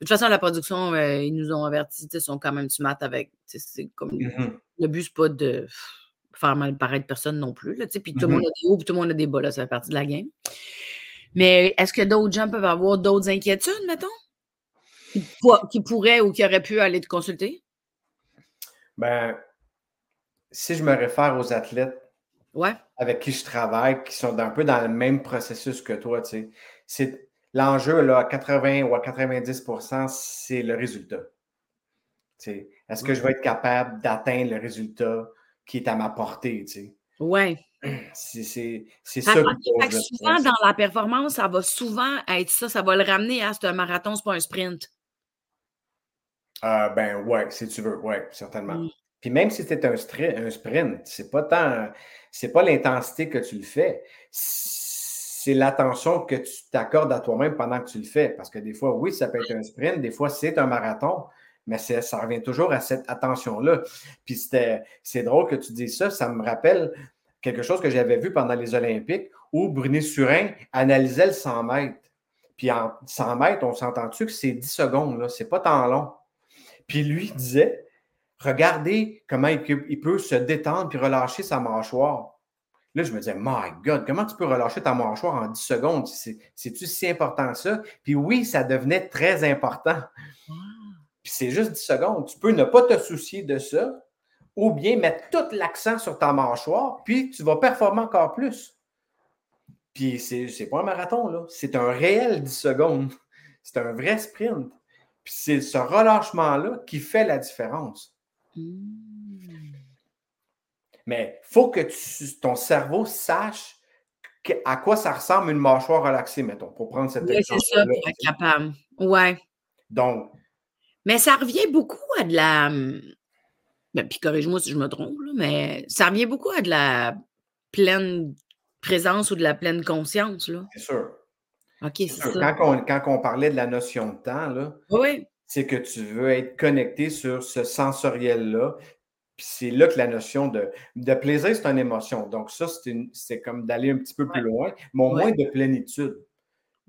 De toute façon, la production, euh, ils nous ont avertis, ils sont quand même smart avec. C'est comme. Mhm. Le but, c'est pas de faire mal paraître personne non plus. Là, tu sais, puis tout le Mhm. monde a des hauts, puis tout le monde a des bas, là, ça fait partie de la game. Mais est-ce que d'autres gens peuvent avoir d'autres inquiétudes, mettons? Qui pourraient ou qui auraient pu aller te consulter? Ben, si je me réfère aux athlètes Ouais. avec qui je travaille, qui sont un peu dans le même processus que toi, tu sais, l'enjeu, là, à 80 ou à 90% c'est le résultat. Tu sais, Est-ce que je vais être capable d'atteindre le résultat qui est à ma portée, tu sais? Ouais. (clears throat) C'est ça fait que souvent, dans la performance, ça va souvent être ça. Ça va le ramener à c'est un marathon, c'est pas un sprint. Euh, ben ouais, si tu veux, ouais, certainement. Mm. Puis même si c'est un, sprint, c'est pas tant, c'est pas l'intensité que tu le fais, c'est l'attention que tu t'accordes à toi-même pendant que tu le fais. Parce que des fois, oui, ça peut être un sprint, des fois, c'est un marathon, mais ça revient toujours à cette attention-là. Puis c'était- c'est drôle que tu dises ça, ça me rappelle quelque chose que j'avais vu pendant les Olympiques où Brunet Surin analysait le 100 mètres. Puis en 100 mètres, on s'entend-tu que c'est 10 secondes, là, c'est pas tant long. Puis lui disait, regardez comment il, peut- il peut se détendre puis relâcher sa mâchoire. Là, je me disais, My God, comment tu peux relâcher ta mâchoire en 10 secondes? C'est- C'est-tu si important que ça? Puis oui, ça devenait très important. Puis c'est juste 10 secondes. Tu peux ne pas te soucier de ça ou bien mettre tout l'accent sur ta mâchoire, puis tu vas performer encore plus. Puis c'est c'est pas un marathon, là. C'est un réel 10 secondes. C'est un vrai sprint. Puis c'est ce relâchement-là qui fait la différence. Mm. Mais il faut que tu- ton cerveau sache que- à quoi ça ressemble une mâchoire relaxée, mettons, pour prendre cet Ouais, c'est ça, pour être capable. Ouais. Donc, Mais ça revient beaucoup à de la. Ben, puis corrige-moi si je me trompe, là, mais ça revient beaucoup à de la pleine présence ou de la pleine conscience. Là. c'est sûr. OK, c'est c'est sûr. ça. Quand, on, quand on parlait de la notion de temps, là, Oui, c'est que tu veux être connecté sur ce sensoriel-là. Puis c'est là que la notion de, de plaisir, c'est une émotion. Donc, ça, c'est une- c'est comme d'aller un petit peu plus loin, mais au Ouais. moins de plénitude.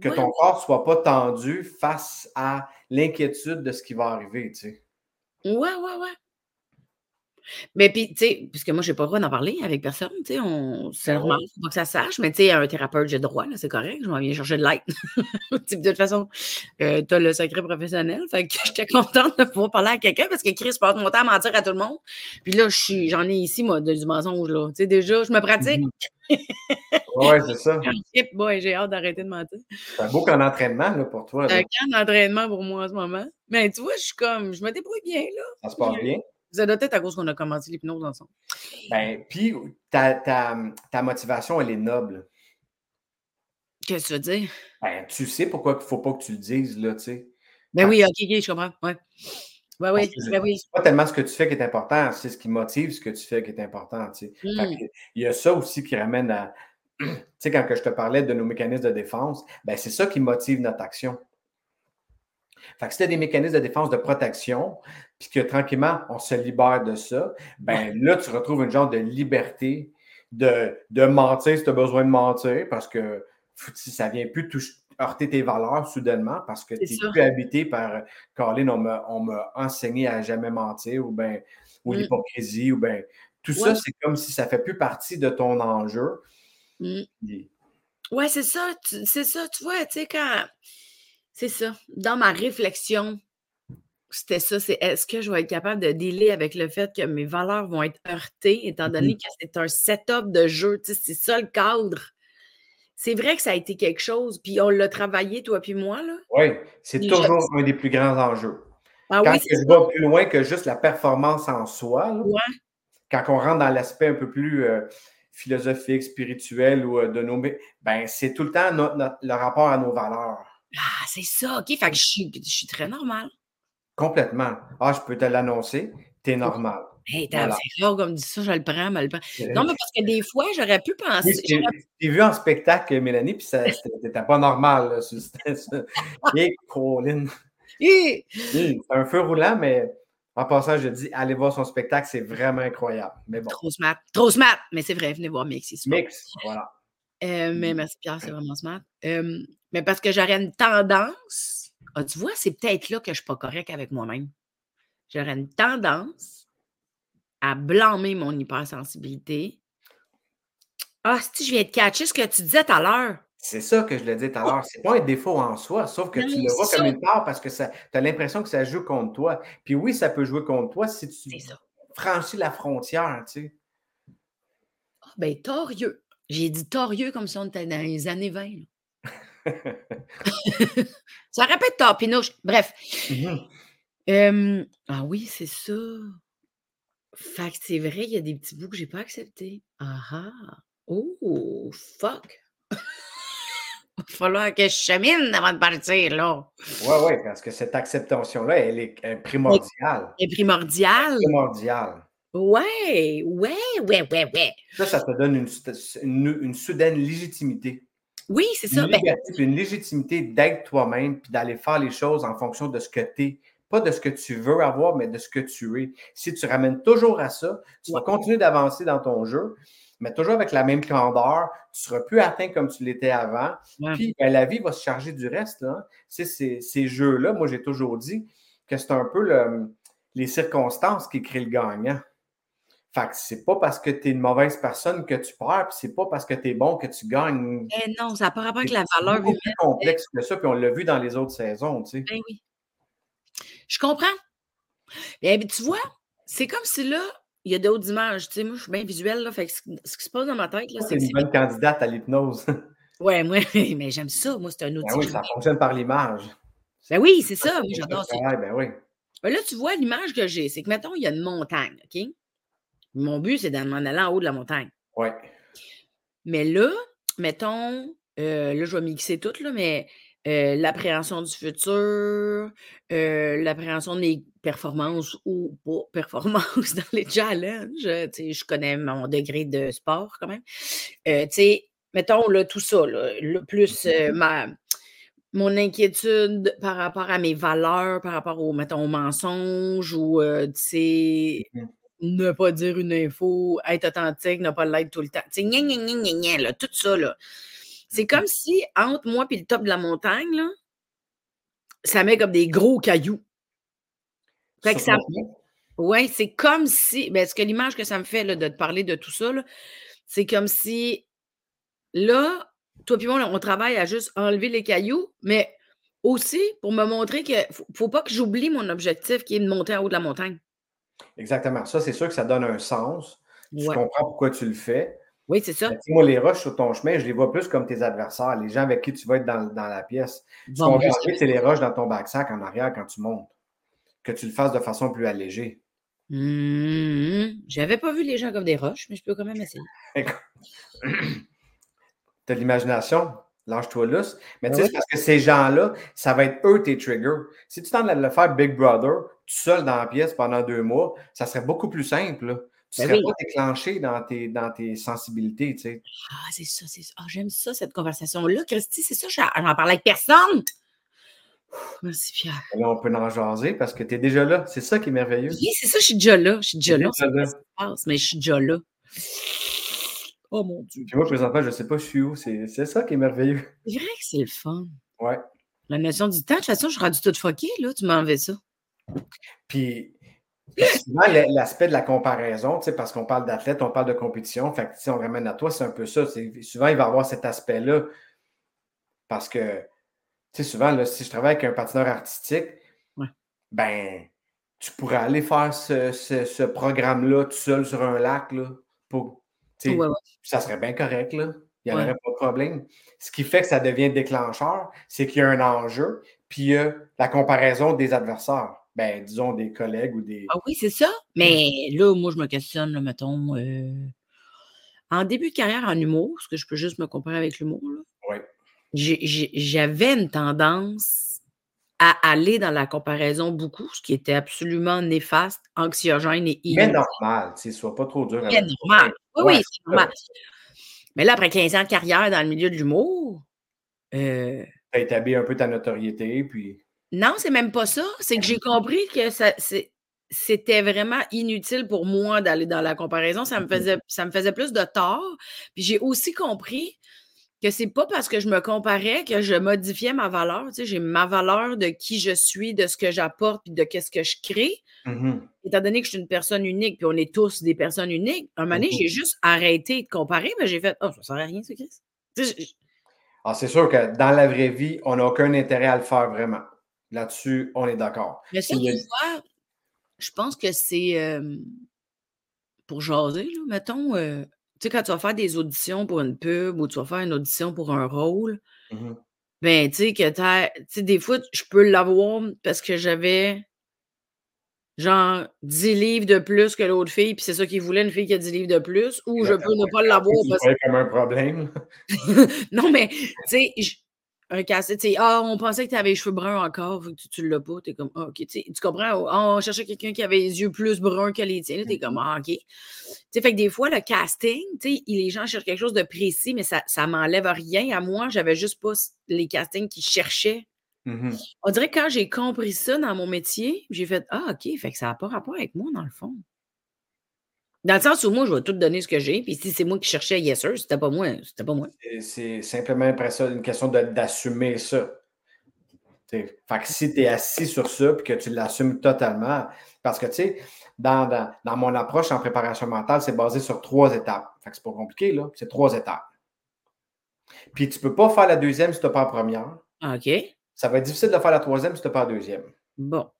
Que Ouais, ton corps ne soit pas tendu face à l'inquiétude de ce qui va arriver. Tu sais. Ouais, ouais, ouais. Mais puis, tu sais, puisque moi, je n'ai pas le droit d'en parler avec personne, tu sais, on... c'est Ah normal, ouais. faut pas que ça se sache, mais tu sais, un thérapeute, j'ai le droit, là, c'est correct, je m'en viens chercher de l'aide. (laughs) De toute façon, tu as le secret professionnel, fait que (laughs) j'étais contente de pouvoir parler à quelqu'un parce que Chris passe mon temps à mentir à tout le monde. Puis là, j'en ai ici, moi, de- du mensonge, là. Tu sais, déjà, je me pratique. Mhm. (laughs) Ouais, c'est ça. J'ai hâte d'arrêter de mentir. C'est un beau camp d'entraînement là, pour toi. C'est un camp d'entraînement pour moi en ce moment. Mais tu vois, je suis comme, je me débrouille bien, là. Ça se passe bien. Ça doit être à cause qu'on a commencé l'hypnose ensemble. Ben, puis, ta, ta, ta motivation, elle est noble. Qu'est-ce que tu veux dire? Ben, tu sais pourquoi il ne faut pas que tu le dises, là, tu sais. Ben oui, ok, ok, je comprends. Ouais. Ouais, oui, que ben oui. C'est pas tellement ce que tu fais qui est important, c'est ce qui motive ce que tu fais qui est important. tu sais. Mm. que Il y a ça aussi qui ramène à. (clears throat) Tu sais, quand que je te parlais de nos mécanismes de défense, ben c'est ça qui motive notre action. Fait que si tu as des mécanismes de défense de protection, puis que tranquillement, on se libère de ça, ben là, tu retrouves une genre de liberté de, de mentir si tu as besoin de mentir, parce que si ça vient plus toucher, heurter tes valeurs soudainement, parce que tu n'es plus habité par Colin, on m'a on m'a enseigné à jamais mentir, ou ben ou Mm. l'hypocrisie, ou ben tout Ouais. ça, c'est comme si ça fait plus partie de ton enjeu. Mm. Puis, Ouais, c'est ça. C'est ça, tu vois, tu sais, quand. C'est ça. Dans ma réflexion, c'était ça. C'est est-ce que je vais être capable de dealer avec le fait que mes valeurs vont être heurtées, étant donné Mhm. que c'est un setup de jeu, tu sais, c'est ça le cadre? C'est vrai que ça a été quelque chose, puis on l'a travaillé, toi puis moi, là. Oui, c'est je- toujours un des plus grands enjeux. Ah Quand oui, je vais plus loin que juste la performance en soi, là, Ouais. quand on rentre dans l'aspect un peu plus euh, philosophiques, spirituelles ou de nos. Ben, c'est tout le temps le rapport à nos valeurs. Ah, c'est ça, OK. Fait que je suis, je suis très normal. Complètement. Ah, je peux te l'annoncer, t'es normal. Hey, voilà. c'est rare comme dit ça, je le prends, mais le prends. Non, mais parce que des fois, j'aurais pu penser. Oui, J'ai vu en spectacle, Mélanie, puis c'était pas normal. Et (laughs) Colin. C'est un feu roulant, mais en passant, je dis, allez voir son spectacle, c'est vraiment incroyable. Mais bon. Trop smart. Trop smart. Mais c'est vrai, venez voir Mix. Mix, voilà. Euh, mais merci Pierre, c'est vraiment smart. Euh, mais parce que j'aurais une tendance. Ah, tu vois, c'est peut-être là que je ne suis pas correct avec moi-même. J'aurais une tendance à blâmer mon hypersensibilité. Ah, si je viens de catcher ce que tu disais tout à l'heure. C'est ça que je le disais tout à l'heure. C'est pas un défaut en soi, sauf que tu le vois comme une part parce que tu as l'impression que ça joue contre toi. Puis oui, ça peut jouer contre toi si tu franchis la frontière, tu sais. Ah, ben, torieux. J'ai dit torieux comme si on était dans les années 20. (laughs) (laughs) ça répète tort, Pinouche. Bref. Mm-hmm. ah oui, c'est ça. Fait que c'est vrai, il y a des petits bouts que j'ai pas acceptés. Ah ah. Oh, fuck. Il (laughs) va falloir que je chemine avant de partir, là. Oui, oui, parce que cette acceptation-là, elle est primordiale. Elle est primordiale. Primordiale. Ouais, ouais, ouais, ouais, ouais. Ça, ça te donne une, une, soudaine légitimité. Oui, c'est ça. Une, ben une légitimité d'être toi-même puis d'aller faire les choses en fonction de ce que tu es. Pas de ce que tu veux avoir, mais de ce que tu es. Si tu ramènes toujours à ça, tu vas continuer d'avancer dans ton jeu mais toujours avec la même candeur. Tu seras plus atteint comme tu l'étais avant. Puis ben, la vie va se charger du reste. Là. Ces, ces jeux-là, moi, j'ai toujours dit que c'est un peu les circonstances qui créent le gagnant. Fait que c'est pas parce que tu es une mauvaise personne que tu perds, puis c'est pas parce que tu es bon que tu gagnes. Eh non, ça n'a pas rapport avec la valeur humaine. C'est plus complexe que ça, puis on l'a vu dans les autres saisons, tu sais. Ben oui. Je comprends. Eh bien, tu vois, c'est comme si là, il y a d'autres images. Tu sais, moi, je suis bien visuelle, là. Fait ce qui se passe dans ma tête, là, c'est. une bonne candidate à l'hypnose. (laughs) ouais, moi, (laughs) mais j'aime ça. Moi, c'est un outil. Ben oui, ça fonctionne par l'image. Ben oui, c'est ça. J'adore ça. Ben oui. Ben là, tu vois, l'image que j'ai, c'est que, mettons, il y a une montagne, OK? Mon but, c'est d'en aller en haut de la montagne. Oui. Mais là, mettons, euh, là, je vais mixer tout, là, mais euh, l'appréhension du futur, euh, l'appréhension des performances ou pas (laughs) performances dans les challenges. Je connais mon degré de sport quand même. Euh, mettons là, tout ça, le plus ma, mon inquiétude par rapport à mes valeurs, par rapport au, mettons, au mensonge ou mmh ne pas dire une info, être authentique, ne pas l'être tout le temps. là, tout ça, là. C'est comme si, entre moi et le top de la montagne, là, ça met comme des gros cailloux. Fait que ça. Oui, c'est comme si. Ben, ce que l'image que ça me fait là, de te parler de tout ça, c'est comme si là, toi et moi, on travaille à juste enlever les cailloux, mais aussi pour me montrer qu'il ne faut, pas que j'oublie mon objectif qui est de monter en haut de la montagne. Exactement. Ça, c'est sûr que ça donne un sens. Tu comprends pourquoi tu le fais. Oui, c'est ça. moi, les roches sur ton chemin, je les vois plus comme tes adversaires, les gens avec qui tu vas être dans, la pièce. Ce qu'on c'est les roches dans ton backsack en arrière quand tu montes. Que tu le fasses de façon plus allégée. Mmh, J'avais pas vu les gens comme des roches, mais je peux quand même essayer. tu (clears throat) as de l'imagination, lâche-toi lousse. Mais tu sais, c'est parce que ces gens-là, ça va être eux tes triggers. Si tu tentes de le faire Big Brother, tout seul dans la pièce pendant deux mois, ça serait beaucoup plus simple. Tu ne ben serais pas déclenché dans tes, dans tes sensibilités, tu sais. Ah, c'est ça, c'est ça. Ah, j'aime ça, cette conversation-là, Christy, c'est ça, j'en parle avec personne. merci, Pierre. Là, on peut en jaser parce que tu es déjà là. C'est ça qui est merveilleux. Oui, c'est ça, je suis déjà là. Je suis déjà là. mais je suis déjà là. Oh mon Dieu. Puis moi, présentement, je ne sais pas, je suis où. C'est ça qui est merveilleux. (laughs) C'est vrai que c'est le fun. Ouais. La notion du temps, de toute façon, je suis rendu toute fuckée, là. Tu m'en ça? Puis Souvent, l'aspect de la comparaison, parce qu'on parle d'athlète, on parle de compétition. Fait si on ramène à toi, c'est un peu ça. Souvent, il va y avoir cet aspect-là. Parce que, tu sais, souvent, là, si je travaille avec un patineur artistique, ben, tu pourrais aller faire ce, programme-là tout seul sur un lac, là, pour, ça serait bien correct, là. Il n'y aurait pas de problème. Ce qui fait que ça devient déclencheur, c'est qu'il y a un enjeu, puis il y a la comparaison des adversaires ben, disons, des collègues ou des. Ah oui, c'est ça. Mais là, moi, je me questionne, là, mettons, euh, en début de carrière en humour, parce que je peux juste me comparer avec l'humour, Oui. j'avais une tendance à aller dans la comparaison beaucoup, ce qui était absolument néfaste, anxiogène et Mais normal, sais, sois pas trop dur. Mais normal. Oui, oui, c'est normal. Mais là, après 15 ans de carrière dans le milieu de l'humour, euh, tu as établi un peu ta notoriété, puis. Non, c'est même pas ça. C'est que j'ai compris que ça, c'était vraiment inutile pour moi d'aller dans la comparaison. Ça me faisait, ça me faisait plus de tort. Puis j'ai aussi compris que c'est pas parce que je me comparais que je modifiais ma valeur. Tu sais, j'ai ma valeur de qui je suis, de ce que j'apporte, puis de qu'est-ce que je crée. Mm-hmm. Étant donné que je suis une personne unique, puis on est tous des personnes uniques, un moment donné, mm-hmm. j'ai juste arrêté de comparer, mais j'ai fait Oh, ça sert à rien, ce Chris. Ah, c'est sûr que dans la vraie vie, on n'a aucun intérêt à le faire vraiment. Là-dessus, on est d'accord. Mais ça, tu vois, je pense que c'est pour jaser, là, mettons. Tu sais, quand tu vas faire des auditions pour une pub ou tu vas faire une audition pour un rôle, mmh ben, tu sais, que tu sais, des fois, je peux l'avoir parce que j'avais genre 10 livres de plus que l'autre fille, puis c'est ça qu'il voulait, une fille qui a 10 livres de plus, ou je peux ne pas l'avoir parce que. comme un problème. (laughs) non, mais, tu sais, un casse, tu sais, ah, on pensait que tu avais les cheveux bruns encore, tu, tu l'as pas, t'es comme, ah, ok, tu comprends, ah, on cherchait quelqu'un qui avait les yeux plus bruns que les tiens, t'es comme, mm-hmm. ah, ok. Tu sais, fait que des fois, le casting, les gens cherchent quelque chose de précis, mais ça, ça m'enlève rien à moi, j'avais juste pas les castings qui cherchaient Mmh On dirait que quand j'ai compris ça dans mon métier, j'ai fait Ah, OK, fait que ça n'a pas rapport avec moi, dans le fond. Dans le sens où moi, je vais tout donner ce que j'ai, puis si c'est moi qui cherchais Yes Sir, c'était pas moi, c'était pas moi. C'est simplement après ça une question d'assumer ça. fait que si tu es assis sur ça puis que tu l'assumes totalement, parce que tu sais, dans, dans, mon approche en préparation mentale, c'est basé sur trois étapes. Fait que c'est pas compliqué, là. C'est trois étapes. Puis tu peux pas faire la deuxième si tu n'as pas la première. OK. Ça va être difficile de faire la troisième si tu n'as pas la deuxième. Bon.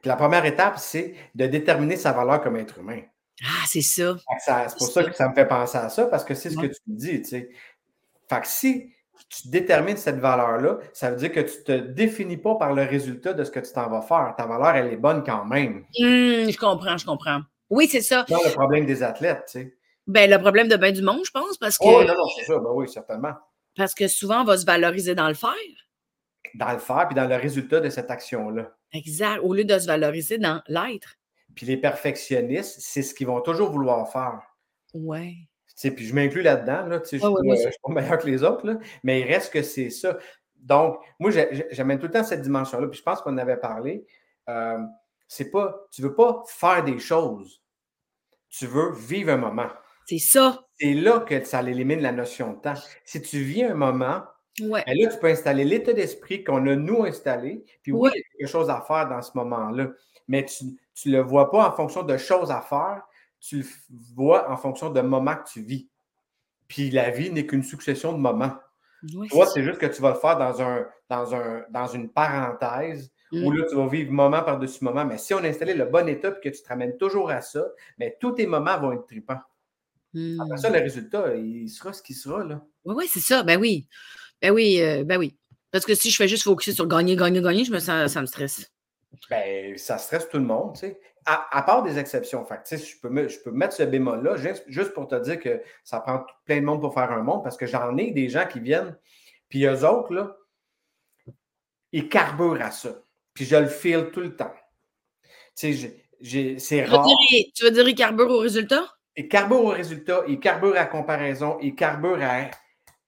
Puis la première étape, c'est de déterminer sa valeur comme être humain. Ah, c'est ça. c'est pour ça, que ça me fait penser à ça, parce que c'est ce que tu me dis, tu sais. Fait que si tu détermines cette valeur-là, ça veut dire que tu ne te définis pas par le résultat de ce que tu t'en vas faire. Ta valeur, elle est bonne quand même. Hum, je comprends, je comprends. Oui, c'est ça. C'est le problème des athlètes, tu sais. Ben, le problème de bien du monde, je pense, parce que. Oh, non, non, c'est ça. Ben oui, certainement. Parce que souvent, on va se valoriser dans le faire dans le faire puis dans le résultat de cette action-là. Exact. Au lieu de se valoriser dans l'être. Puis les perfectionnistes, c'est ce qu'ils vont toujours vouloir faire. Oui. Puis je m'inclus là-dedans. Là, je ne suis, pas meilleur que les autres, là, mais il reste que c'est ça. Donc, moi, j'amène tout le temps cette dimension-là. Puis je pense qu'on en avait parlé. Euh, c'est pas, tu veux pas faire des choses. Tu veux vivre un moment. C'est ça. C'est là que ça élimine la notion de temps. Si tu vis un moment, Ouais. Et là, tu peux installer l'état d'esprit qu'on a nous installé. Puis oui, il y a quelque chose à faire dans ce moment-là. Mais tu ne le vois pas en fonction de choses à faire, tu le vois en fonction de moments que tu vis. Puis la vie n'est qu'une succession de moments. Toi, c'est juste que tu vas le faire dans, un, dans, un, dans une parenthèse où mmh. là, tu vas vivre moment par-dessus moment. Mais si on a installé le bon état et que tu te ramènes toujours à ça, mais tous tes moments vont être tripants. Après ça, le résultat, il sera ce qu'il sera. Là. Oui, oui, c'est ça. Ben oui. Ben oui, euh, ben oui. Parce que si je fais juste focuser sur gagner, gagner, gagner, je me sens, ça me stresse. Ben, ça stresse tout le monde, tu sais. À, part des exceptions. Fait tu sais, je peux, je peux mettre ce bémol-là juste, pour te dire que ça prend plein de monde pour faire un monde parce que j'en ai des gens qui viennent, puis eux autres, là, ils carburent à ça. Puis je le file tout le temps. Tu sais, c'est rare. tu veux dire ils carburent au résultat? Ils carburent au résultat, ils carburent à comparaison, ils carburent à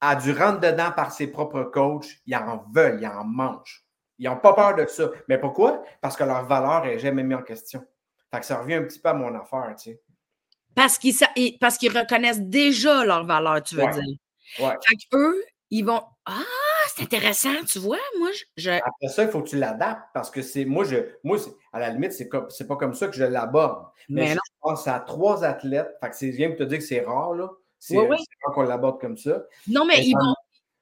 a du rentre-dedans par ses propres coachs, ils en veulent, ils en mangent. Ils n'ont pas peur de ça. Mais pourquoi? Parce que leur valeur n'est jamais mise en question. Fait que ça revient un petit peu à mon affaire, tu sais. Parce qu'ils, parce qu'ils reconnaissent déjà leur valeur, tu veux dire. Ouais. Fait qu'eux, ils vont. Ah, c'est intéressant, tu vois. Moi, je. Après ça, il faut que tu l'adaptes parce que c'est. Moi, je, moi à la limite, c'est, c'est pas comme ça que je l'aborde. Mais, je pense à trois athlètes. Fait que c'est bien pour te dire que c'est rare, là. C'est oui, qu'on l'aborde comme ça. Non, mais, ils, vont,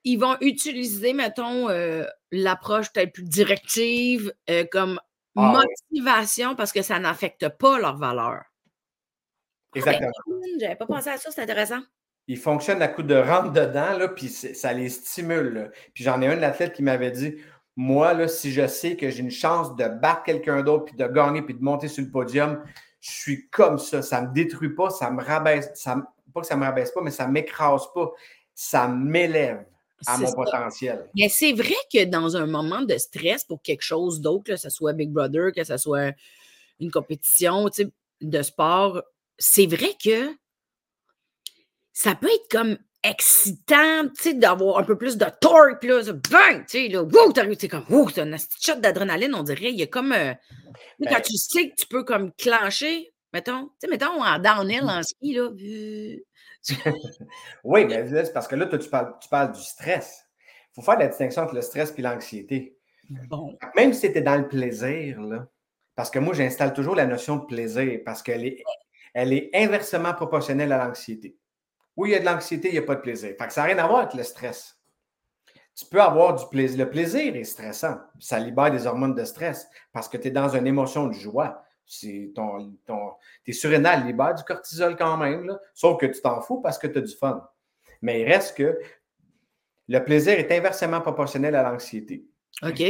ils vont utiliser, mettons, euh, l'approche peut-être plus directive euh, comme ah motivation parce que ça n'affecte pas leur valeur. Ah, ben, Exactement. J'avais pas pensé à ça, c'est intéressant. Ils fonctionnent à coup de rentre dedans, là, puis ça les stimule. Puis j'en ai un athlète qui m'avait dit Moi, là, si je sais que j'ai une chance de battre quelqu'un d'autre, puis de gagner, puis de monter sur le podium, je suis comme ça. Ça ne me détruit pas, ça me rabaisse, ça pas que ça ne me rabaisse pas, mais ça ne m'écrase pas. Ça m'élève à mon potentiel. Mais c'est vrai que dans un moment de stress pour quelque chose d'autre, que ce soit Big Brother, que ce soit une compétition de sport, c'est vrai que ça peut être comme excitant, tu sais, d'avoir un peu plus de torque, là, bang, tu sais, là, wow, t'es comme, wow, c'est un shot d'adrénaline, on dirait, il y a comme, euh, quand ben tu sais que tu peux comme clencher, mettons, tu sais, mettons, en downhill, en ski, là, oui, mais c'est parce que là, toi, tu parles, tu parles du stress. Il faut faire la distinction entre le stress et l'anxiété. Bon. Même si tu es dans le plaisir, là, parce que moi, j'installe toujours la notion de plaisir parce qu'elle est, elle est inversement proportionnelle à l'anxiété. Oui, il y a de l'anxiété, il n'y a pas de plaisir. Fait que ça n'a rien à voir avec le stress. Tu peux avoir du plaisir. Le plaisir est stressant. Ça libère des hormones de stress parce que tu es dans une émotion de joie. Ton, ton, tes surrénales libèrent du cortisol quand même, là, sauf que tu t'en fous parce que tu as du fun. Mais il reste que le plaisir est inversement proportionnel à l'anxiété. OK.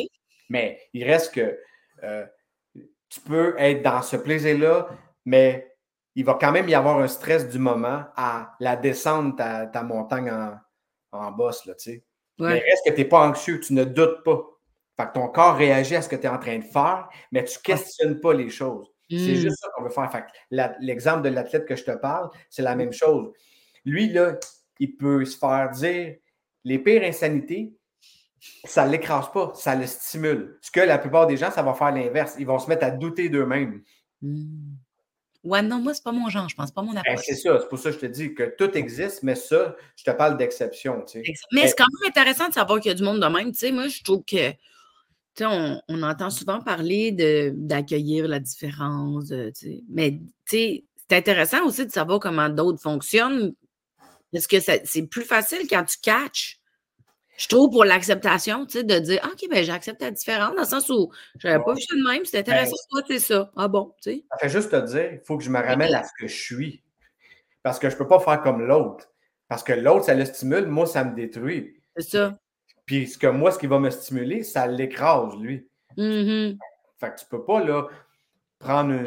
Mais il reste que euh, tu peux être dans ce plaisir-là, mais il va quand même y avoir un stress du moment à la descente ta, ta montagne en, en boss, là, tu sais. Mais reste que tu n'es pas anxieux, tu ne doutes pas. Fait que ton corps réagit à ce que tu es en train de faire, mais tu ne questionnes pas les choses. C'est hmm. juste ça qu'on veut faire. Fait l'exemple de l'athlète que je te parle, c'est la même chose. Lui, là, il peut se faire dire les pires insanités, ça ne l'écrase pas, ça le stimule. Ce que la plupart des gens, ça va faire l'inverse. Ils vont se mettre à douter d'eux-mêmes. Hmm. Ouais, non, moi, c'est pas mon genre, je pense, pas mon ben, approche. c'est ça, c'est pour ça que je te dis que tout existe, mais ça, je te parle d'exception. Tu sais. Mais c'est quand même intéressant de savoir qu'il y a du monde de même. Tu sais, moi, je trouve que on, on, entend souvent parler d'accueillir la différence. Mais c'est intéressant aussi de savoir comment d'autres fonctionnent. Parce que c'est plus facile quand tu catches je trouve pour l'acceptation, tu sais, de dire OK, ben j'accepte la différence, dans le sens où je n'avais pas vu ça de même, c'est ben, intéressant, toi, c'est ça. Ah bon, tu sais? Ça fait juste te dire, il faut que je me ramène à ce que je suis. Parce que je ne peux pas faire comme l'autre. Parce que l'autre, ça le stimule, moi, ça me détruit. C'est ça. Puis ce que moi, ce qui va me stimuler, ça l'écrase, lui. Mm-hmm. Fait que tu peux pas, là, prendre une.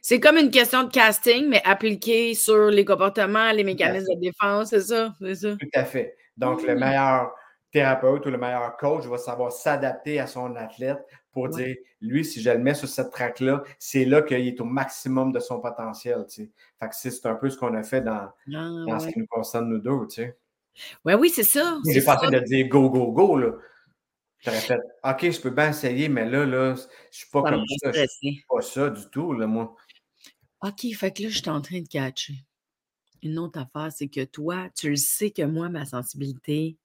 C'est comme une question de casting, mais appliquée sur les comportements, les mécanismes de défense, c'est ça? ça? Tout à fait. Donc, le mm. meilleur thérapeute ou le meilleur coach va savoir s'adapter à son athlète pour dire, lui, si je le mets sur cette track-là, c'est là, qu'il est au maximum de son potentiel. Tu Fait que c'est un peu ce qu'on a fait dans, ah, ce qui nous concerne nous deux. Tu sais. Ouais, oui, c'est ça. J'ai pas de dire go, go, go. Là. J'aurais fait OK, je peux bien essayer, mais là, là, je suis pas comme ça. Je suis pas ça du tout, là, moi. OK, fait que là, je suis en train de catcher. Une autre affaire, c'est que toi, tu le sais que moi, ma sensibilité,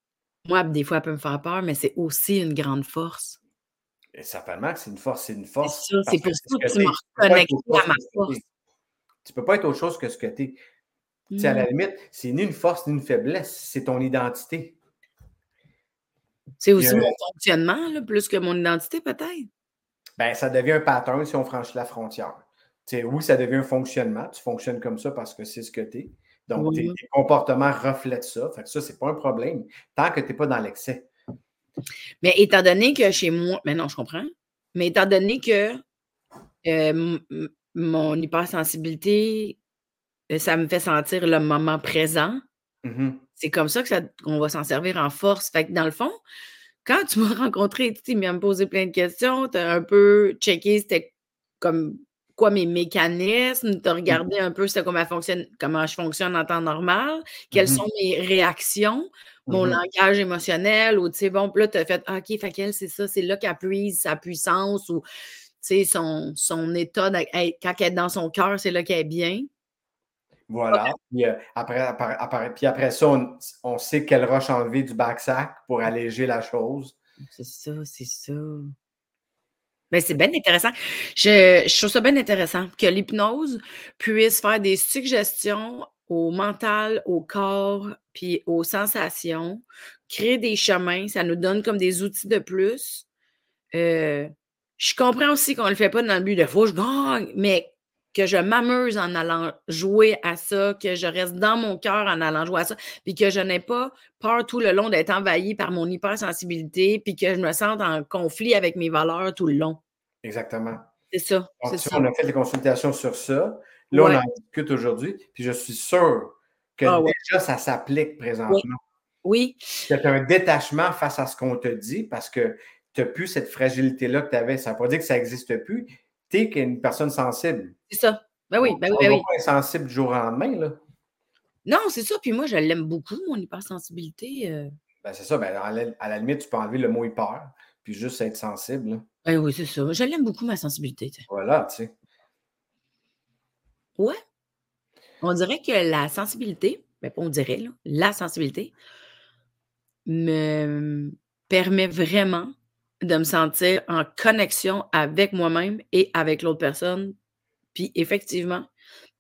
moi, des fois, elle peut me faire peur, mais c'est aussi une grande force. Et certainement que c'est une force, c'est une force. C'est pour ça que, tu m'as reconnecté à ma force. Tu ne peux pas être autre chose que ce que tu es. À la mmh. limite, c'est ni une force ni une faiblesse, c'est ton identité. C'est aussi mon fonctionnement, plus que mon identité, peut-être. Ben, ça devient un pattern si on franchit la frontière. oui, ça devient un fonctionnement. Tu fonctionnes comme ça parce que c'est ce que tu es. Donc, tes, comportements reflètent ça. Fait que ça, c'est pas un problème tant que tu n'es pas dans l'excès. Mais étant donné que chez moi, mais non, je comprends. Mais étant donné que euh, mon hypersensibilité, ça me fait sentir le moment présent, mmh c'est comme ça qu'on va s'en servir en force. Fait que dans le fond, quand tu m'as (laughs) rencontré, tu m'as posé plein de questions, tu as un peu checké c'était comme quoi mes mécanismes, de mmh regarder un peu comment, fonctionne, comment je fonctionne en temps normal, quelles mmh sont mes réactions, mon mmh langage émotionnel, ou tu sais, bon, là, tu as fait, OK, fait qu'elle, c'est ça, c'est là qu'elle puise sa puissance, ou tu sais, son, son état, quand elle est dans son cœur, c'est là qu'elle est bien. Voilà. Puis, euh, après, après, puis après ça, on, on sait quelle roche enlever du backsack pour alléger la chose. C'est ça, c'est ça. Ben, c'est bien intéressant. Je, je, trouve ça bien intéressant que l'hypnose puisse faire des suggestions au mental, au corps, puis aux sensations, créer des chemins. Ça nous donne comme des outils de plus. Euh, je comprends aussi qu'on ne le fait pas dans le but de faut que je gagne, mais que je m'amuse en allant jouer à ça, que je reste dans mon cœur en allant jouer à ça, puis que je n'ai pas peur tout le long d'être envahi par mon hypersensibilité, puis que je me sente en conflit avec mes valeurs tout le long. Exactement. C'est ça. On a fait des consultations sur ça. Là, on en discute aujourd'hui, puis je suis sûr que Ah ouais. déjà ça s'applique présentement. Oui. Que tu as un détachement face à ce qu'on te dit parce que tu n'as plus cette fragilité-là que tu avais. Ça ne veut pas dire que ça n'existe plus. Tu es une personne sensible. C'est ça. Ben oui, ben oui, On ben oui. pas insensible du jour au lendemain. Là. Non, c'est ça. Puis moi, je l'aime beaucoup, mon hypersensibilité. euh. Ben, c'est ça. Ben, à, la, à la limite, tu peux enlever le mot hyper, puis juste être sensible. là. Ben oui, c'est ça. Je l'aime beaucoup, ma sensibilité. Voilà, tu sais. Ouais. On dirait que la sensibilité, ben pas on dirait, là, la sensibilité me permet vraiment de me sentir en connexion avec moi-même et avec l'autre personne. Puis effectivement,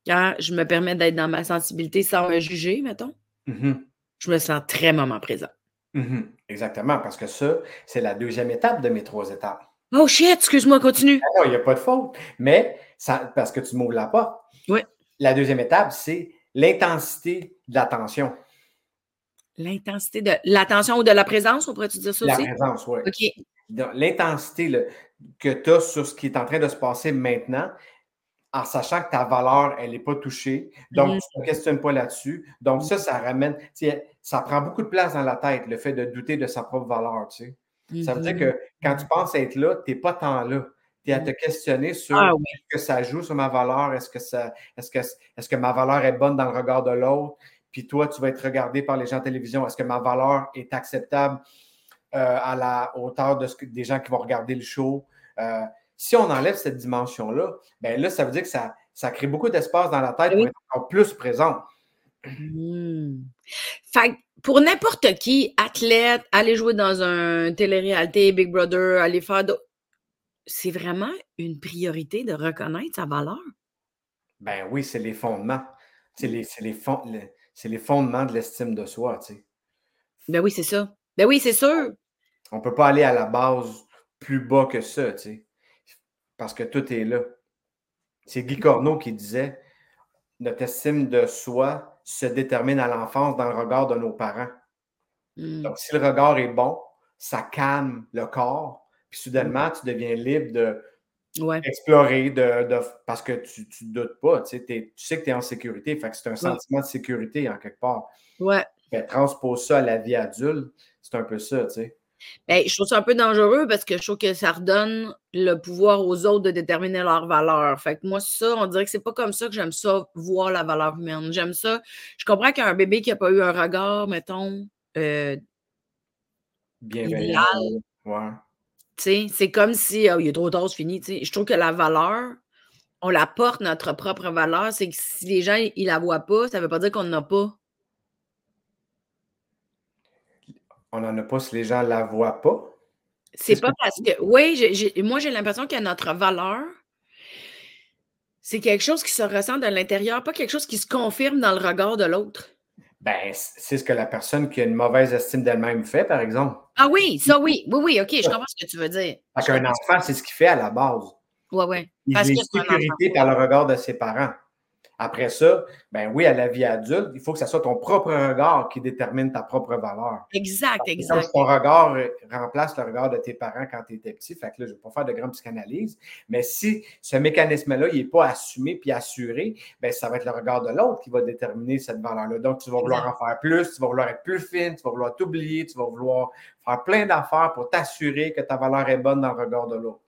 quand je me permets d'être dans ma sensibilité sans me juger, mettons, Mhm. je me sens très moment présent. Mhm. Exactement, parce que ça, c'est la deuxième étape de mes trois étapes. Oh shit, excuse-moi, continue. Ah non, il n'y a pas de faute. Mais ça, parce que tu m'ouvres la porte. Oui. La deuxième étape, c'est l'intensité de l'attention. L'intensité de l'attention ou de la présence, on pourrait-tu dire ça La aussi? présence, oui. OK. L'intensité que tu as sur ce qui est en train de se passer maintenant, en sachant que ta valeur, elle n'est pas touchée. Donc, Mhm. tu ne te questionnes pas là-dessus. Donc, ça, ça ramène, ça prend beaucoup de place dans la tête, le fait de douter de sa propre valeur, tu sais. Ça veut dire Mhm. que quand tu penses être là, tu n'es pas tant là. Tu es à te questionner sur Ah oui. est-ce que ça joue sur ma valeur, est-ce que, ça, est-ce que, est-ce que ma valeur est bonne dans le regard de l'autre, puis toi, tu vas être regardé par les gens en télévision, est-ce que ma valeur est acceptable? À la hauteur de ce que, des gens qui vont regarder le show? Euh, si on enlève cette dimension-là, ben là, ça veut dire que ça, ça crée beaucoup d'espace dans la tête Oui. pour être encore plus présent. Hmm. Fait pour n'importe qui, athlète, aller jouer dans un télé-réalité, Big Brother, aller faire d'autres. C'est vraiment une priorité de reconnaître sa valeur? Ben oui, c'est les fondements. C'est les, les, fond- les fondements de l'estime de soi, tu sais. Ben oui, c'est ça. Ben oui, c'est sûr. On ne peut pas aller à la base plus bas que ça, tu sais. Parce que tout est là. C'est Guy Corneau qui disait Notre estime de soi se détermine à l'enfance dans le regard de nos parents. Hmm. Donc, si le regard est bon, ça calme le corps. Puis soudainement, tu deviens libre de Ouais. explorer, de, de- parce que tu ne doutes pas. Tu sais, tu sais que tu es en sécurité. Fait que c'est un sentiment de sécurité en quelque part. Ouais. Fait, transpose ça à la vie adulte, c'est un peu ça, tu sais. Ben, je trouve ça un peu dangereux parce que je trouve que ça redonne le pouvoir aux autres de déterminer leur valeur. Fait que moi, ça, on dirait que c'est pas comme ça que j'aime ça, voir la valeur humaine. J'aime ça. Je comprends qu'un bébé qui n'a pas eu un regard, mettons, euh, Bienveillant. Ouais. c'est comme si oh, il est trop tard, c'est fini. tu sais. Je trouve que la valeur, on la porte, notre propre valeur. C'est que si les gens ils la voient pas, ça veut pas dire qu'on n'en a pas. On n'en a pas si les gens ne la voient pas. C'est ce pas parce que. Oui, moi, j'ai l'impression que notre valeur, c'est quelque chose qui se ressent de l'intérieur, pas quelque chose qui se confirme dans le regard de l'autre. Ben, c'est ce que la personne qui a une mauvaise estime d'elle-même fait, par exemple. Ah oui, ça oui. Oui, oui, OK, je comprends ce que tu veux dire. Parce qu'un enfant, c'est ce qu'il fait à la base. Ouais, ouais. Il Parce est sécurité par le regard de ses parents. Après ça, ben oui, à la vie adulte, il faut que ce soit ton propre regard qui détermine ta propre valeur. Exact, exact. ton regard remplace le regard de tes parents quand tu étais petit. Fait que là, je ne vais pas faire de grande psychanalyse. Mais si ce mécanisme-là, il n'est pas assumé puis assuré, ben, ça va être le regard de l'autre qui va déterminer cette valeur-là. Donc, tu vas vouloir en faire plus, tu vas vouloir être plus fine, tu vas vouloir t'oublier, tu vas vouloir faire plein d'affaires pour t'assurer que ta valeur est bonne dans le regard de l'autre.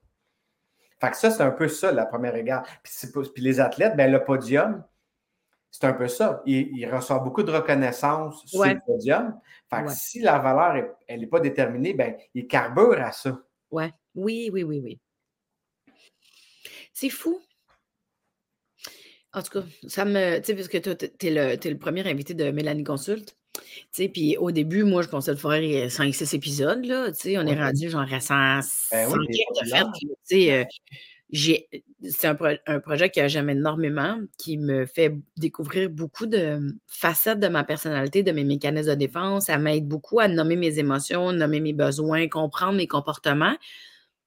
Fait que ça, c'est un peu ça, la première égard. Puis, les athlètes, ben, le podium, c'est un peu ça. Il, il reçoit beaucoup de reconnaissance sur le podium. Fait que Ouais. si la valeur, est- elle n'est pas déterminée, ben, il carbure à ça. Ouais. Oui, oui, oui, oui. C'est fou. En tout cas, ça me. Tu sais, parce que t'es le, t'es le premier invité de Mélanie Consulte. Puis au début, moi, je pensais le faire 5-6 épisodes, là. Tu sais, on est rendu genre à 100, Ben oui, 100 t'es quelques populaire. fêtes, là. Tu sais, euh, j'ai- c'est un, pro- un projet que j'aime énormément, qui me fait découvrir beaucoup de facettes de ma personnalité, de mes mécanismes de défense. Ça m'aide beaucoup à nommer mes émotions, nommer mes besoins, comprendre mes comportements.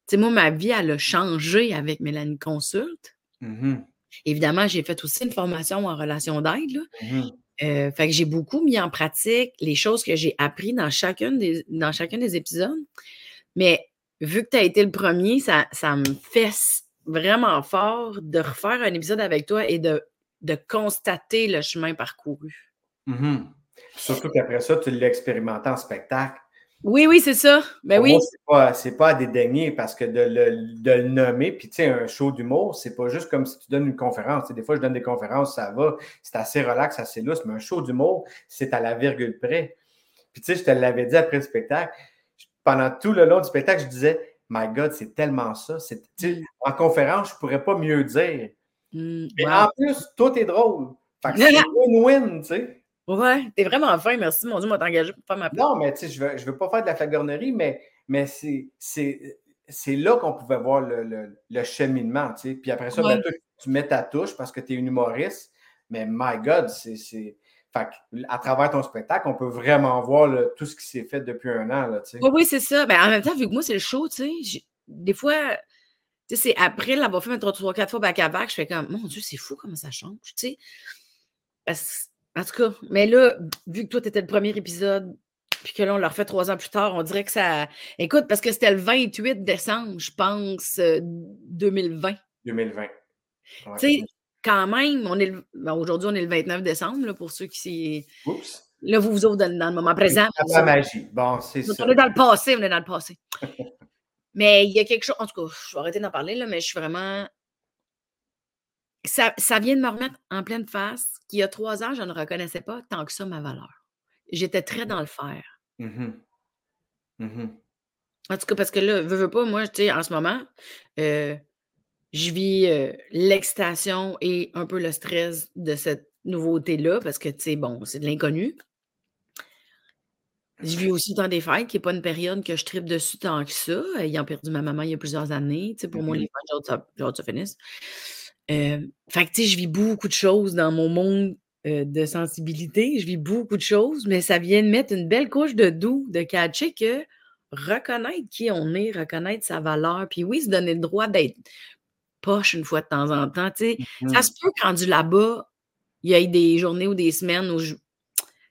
Tu sais, moi, ma vie, elle a changé avec Mélanie Consulte. Mhm, Évidemment, j'ai fait aussi une formation en relation d'aide. là. mhm. Euh, fait j'ai beaucoup mis en pratique les choses que j'ai appris dans chacun des, épisodes. Mais vu que tu as été le premier, ça, ça me fesse vraiment fort de refaire un épisode avec toi et de, constater le chemin parcouru. Mhm. Surtout qu'après ça, tu l'as expérimenté en spectacle. Oui, oui, c'est ça. Ben oui. c'est pas, pas à dédaigner parce que de le, de le nommer, puis tu sais, un show d'humour, c'est pas juste comme si tu donnes une conférence. Des fois, je donne des conférences, ça va, c'est assez relax, assez lousse, mais un show d'humour, c'est à la virgule près. Puis tu sais, je te l'avais dit après le spectacle, pendant tout le long du spectacle, je disais, My God, c'est tellement ça. En conférence, je pourrais pas mieux dire. Mm, Et wow. en plus, tout est drôle. Fait que c'est (laughs) win-win, tu sais. Ouais, t'es vraiment fin, merci, mon Dieu, m'a engagé pour faire ma Non, mais tu sais, je ne veux, je veux pas faire de la flagornerie, mais, mais c'est, là qu'on pouvait voir le, le, le cheminement, tu sais. Puis après ça, Ouais. ben, tu mets ta touche parce que tu es une humoriste, mais my God, c'est... Fait à travers ton spectacle, on peut vraiment voir tout ce qui s'est fait depuis un an, là, tu sais. Oui, oui, c'est ça. Ben, en même temps, vu que moi, c'est le show, tu sais, des fois, tu sais, c'est après l'avoir fait mettre trois, quatre fois back à back, je fais comme, mon Dieu, c'est fou comment ça change, tu sais. Parce- en tout cas, mais là, vu que toi, tu étais le premier épisode, puis que là, on le refait trois ans plus tard, on dirait que ça. Écoute, parce que c'était le 28 décembre, je pense, euh, 2020. 2020. Ouais. Tu sais, quand même, on est le- ben, aujourd'hui, on est le 29 décembre, là, pour ceux qui. s'y- Oups. Là, vous vous autres, dans, dans le moment présent. C'est la magie. Bon, c'est ça. On est dans le passé, on est dans le passé. (laughs) mais il y a quelque chose, en tout cas, je vais arrêter d'en parler, là, mais je suis vraiment. Ça, ça vient de me remettre en pleine face qu'il y a trois ans, je ne reconnaissais pas tant que ça ma valeur. J'étais très dans le faire. Mhm. Mhm. En tout cas, parce que là, veux, veux pas, moi, tu sais, en ce moment, euh, je vis euh, l'excitation et un peu le stress de cette nouveauté-là, parce que, tu sais, bon, c'est de l'inconnu. Je vis aussi dans des fêtes, qui n'est pas une période que je tripe dessus tant que ça, ayant perdu ma maman il y a plusieurs années. Tu sais, pour moi, les fêtes, j'ai hâte ça- ça finisse. Euh, fait que, tu sais, je vis beaucoup de choses dans mon monde euh, de sensibilité. Je vis beaucoup de choses, mais ça vient de mettre une belle couche de doux, de catcher que reconnaître qui on est, reconnaître sa valeur, puis oui, se donner le droit d'être poche une fois de temps en temps. Tu sais, ça Mhm. se peut que rendu là-bas, il y ait des journées ou des semaines où je,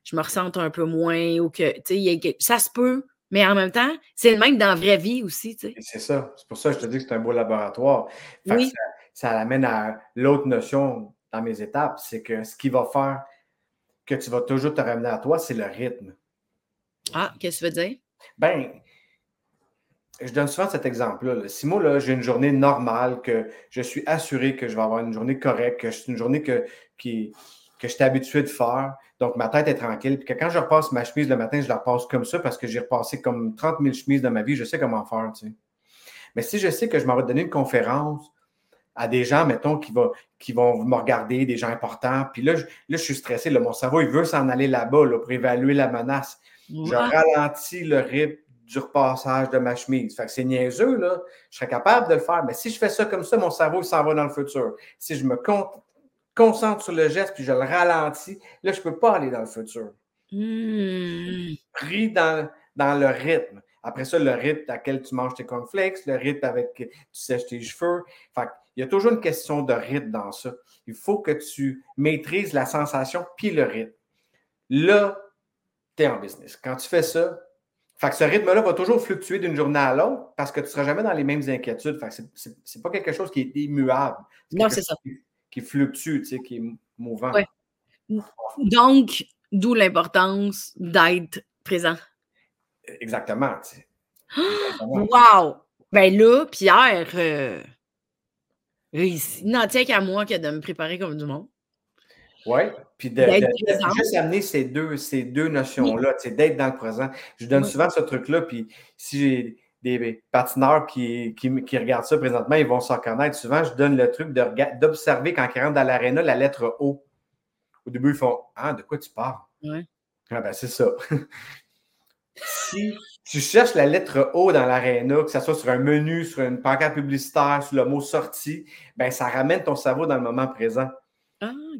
je me ressente un peu moins ou que, tu sais, a ça se peut, mais en même temps, c'est le même dans la vraie vie aussi, tu sais. C'est ça. C'est pour ça que je te dis que c'est un beau laboratoire. Fait que Oui. ça, ça amène à l'autre notion dans mes étapes, c'est que ce qui va faire que tu vas toujours te ramener à toi, c'est le rythme. Ah, qu'est-ce que tu veux dire? Ben, je donne souvent cet exemple-là. là. Si moi, là, j'ai une journée normale, que je suis assuré que je vais avoir une journée correcte, que c'est une journée que, qui, que je suis habitué de faire, donc ma tête est tranquille, puis que quand je repasse ma chemise le matin, je la repasse comme ça parce que j'ai repassé comme 30 000 chemises dans ma vie, je sais comment faire, tu sais. Mais si je sais que je m'en vais donner une conférence à des gens, mettons, qui, va, qui vont me regarder, des gens importants, puis là, je, là, je suis stressé, là, mon cerveau, il veut s'en aller là-bas là, pour évaluer la menace. Je Ah, ralentis le rythme du repassage de ma chemise. Fait que c'est niaiseux, là. Je serais capable de le faire. Mais si je fais ça comme ça, mon cerveau il s'en va dans le futur. Si je me con- concentre sur le geste puis je le ralentis, là, je ne peux pas aller dans le futur. hmm. Pris dans, dans le rythme. Après ça, le rythme à quel tu manges tes cornflakes, le rythme avec tu sèches tes cheveux. Fait il y a toujours une question de rythme dans ça. Il faut que tu maîtrises la sensation puis le rythme. Là, tu es en business. Quand tu fais ça, fait que ce rythme-là va toujours fluctuer d'une journée à l'autre parce que tu ne seras jamais dans les mêmes inquiétudes. C'est c'est pas quelque chose qui est immuable. Non, c'est ça. Qui, qui fluctue, tu sais, qui est mouvant. Ouais. Donc, d'où l'importance d'être présent. Exactement. tu sais. (gasps) Exactement. Wow! Ben là, Pierre, euh, il n'en tient qu'à moi que de me préparer comme du monde. Oui, puis de, juste amener ces deux, ces deux notions-là, d'être dans le présent. Je donne Oui. souvent ce truc-là, puis si j'ai des patineurs qui, qui, qui regardent ça présentement, ils vont s'en reconnaître. Souvent, je donne le truc d'observer quand ils rentrent dans l'aréna la lettre O. Au début, ils font Ah, de quoi tu parles? Ouais. Ah ben, c'est ça. (laughs) si tu cherches la lettre O dans l'aréna, que ce soit sur un menu, sur une pancarte publicitaire, sur le mot sortie, ben ça ramène ton cerveau dans le moment présent.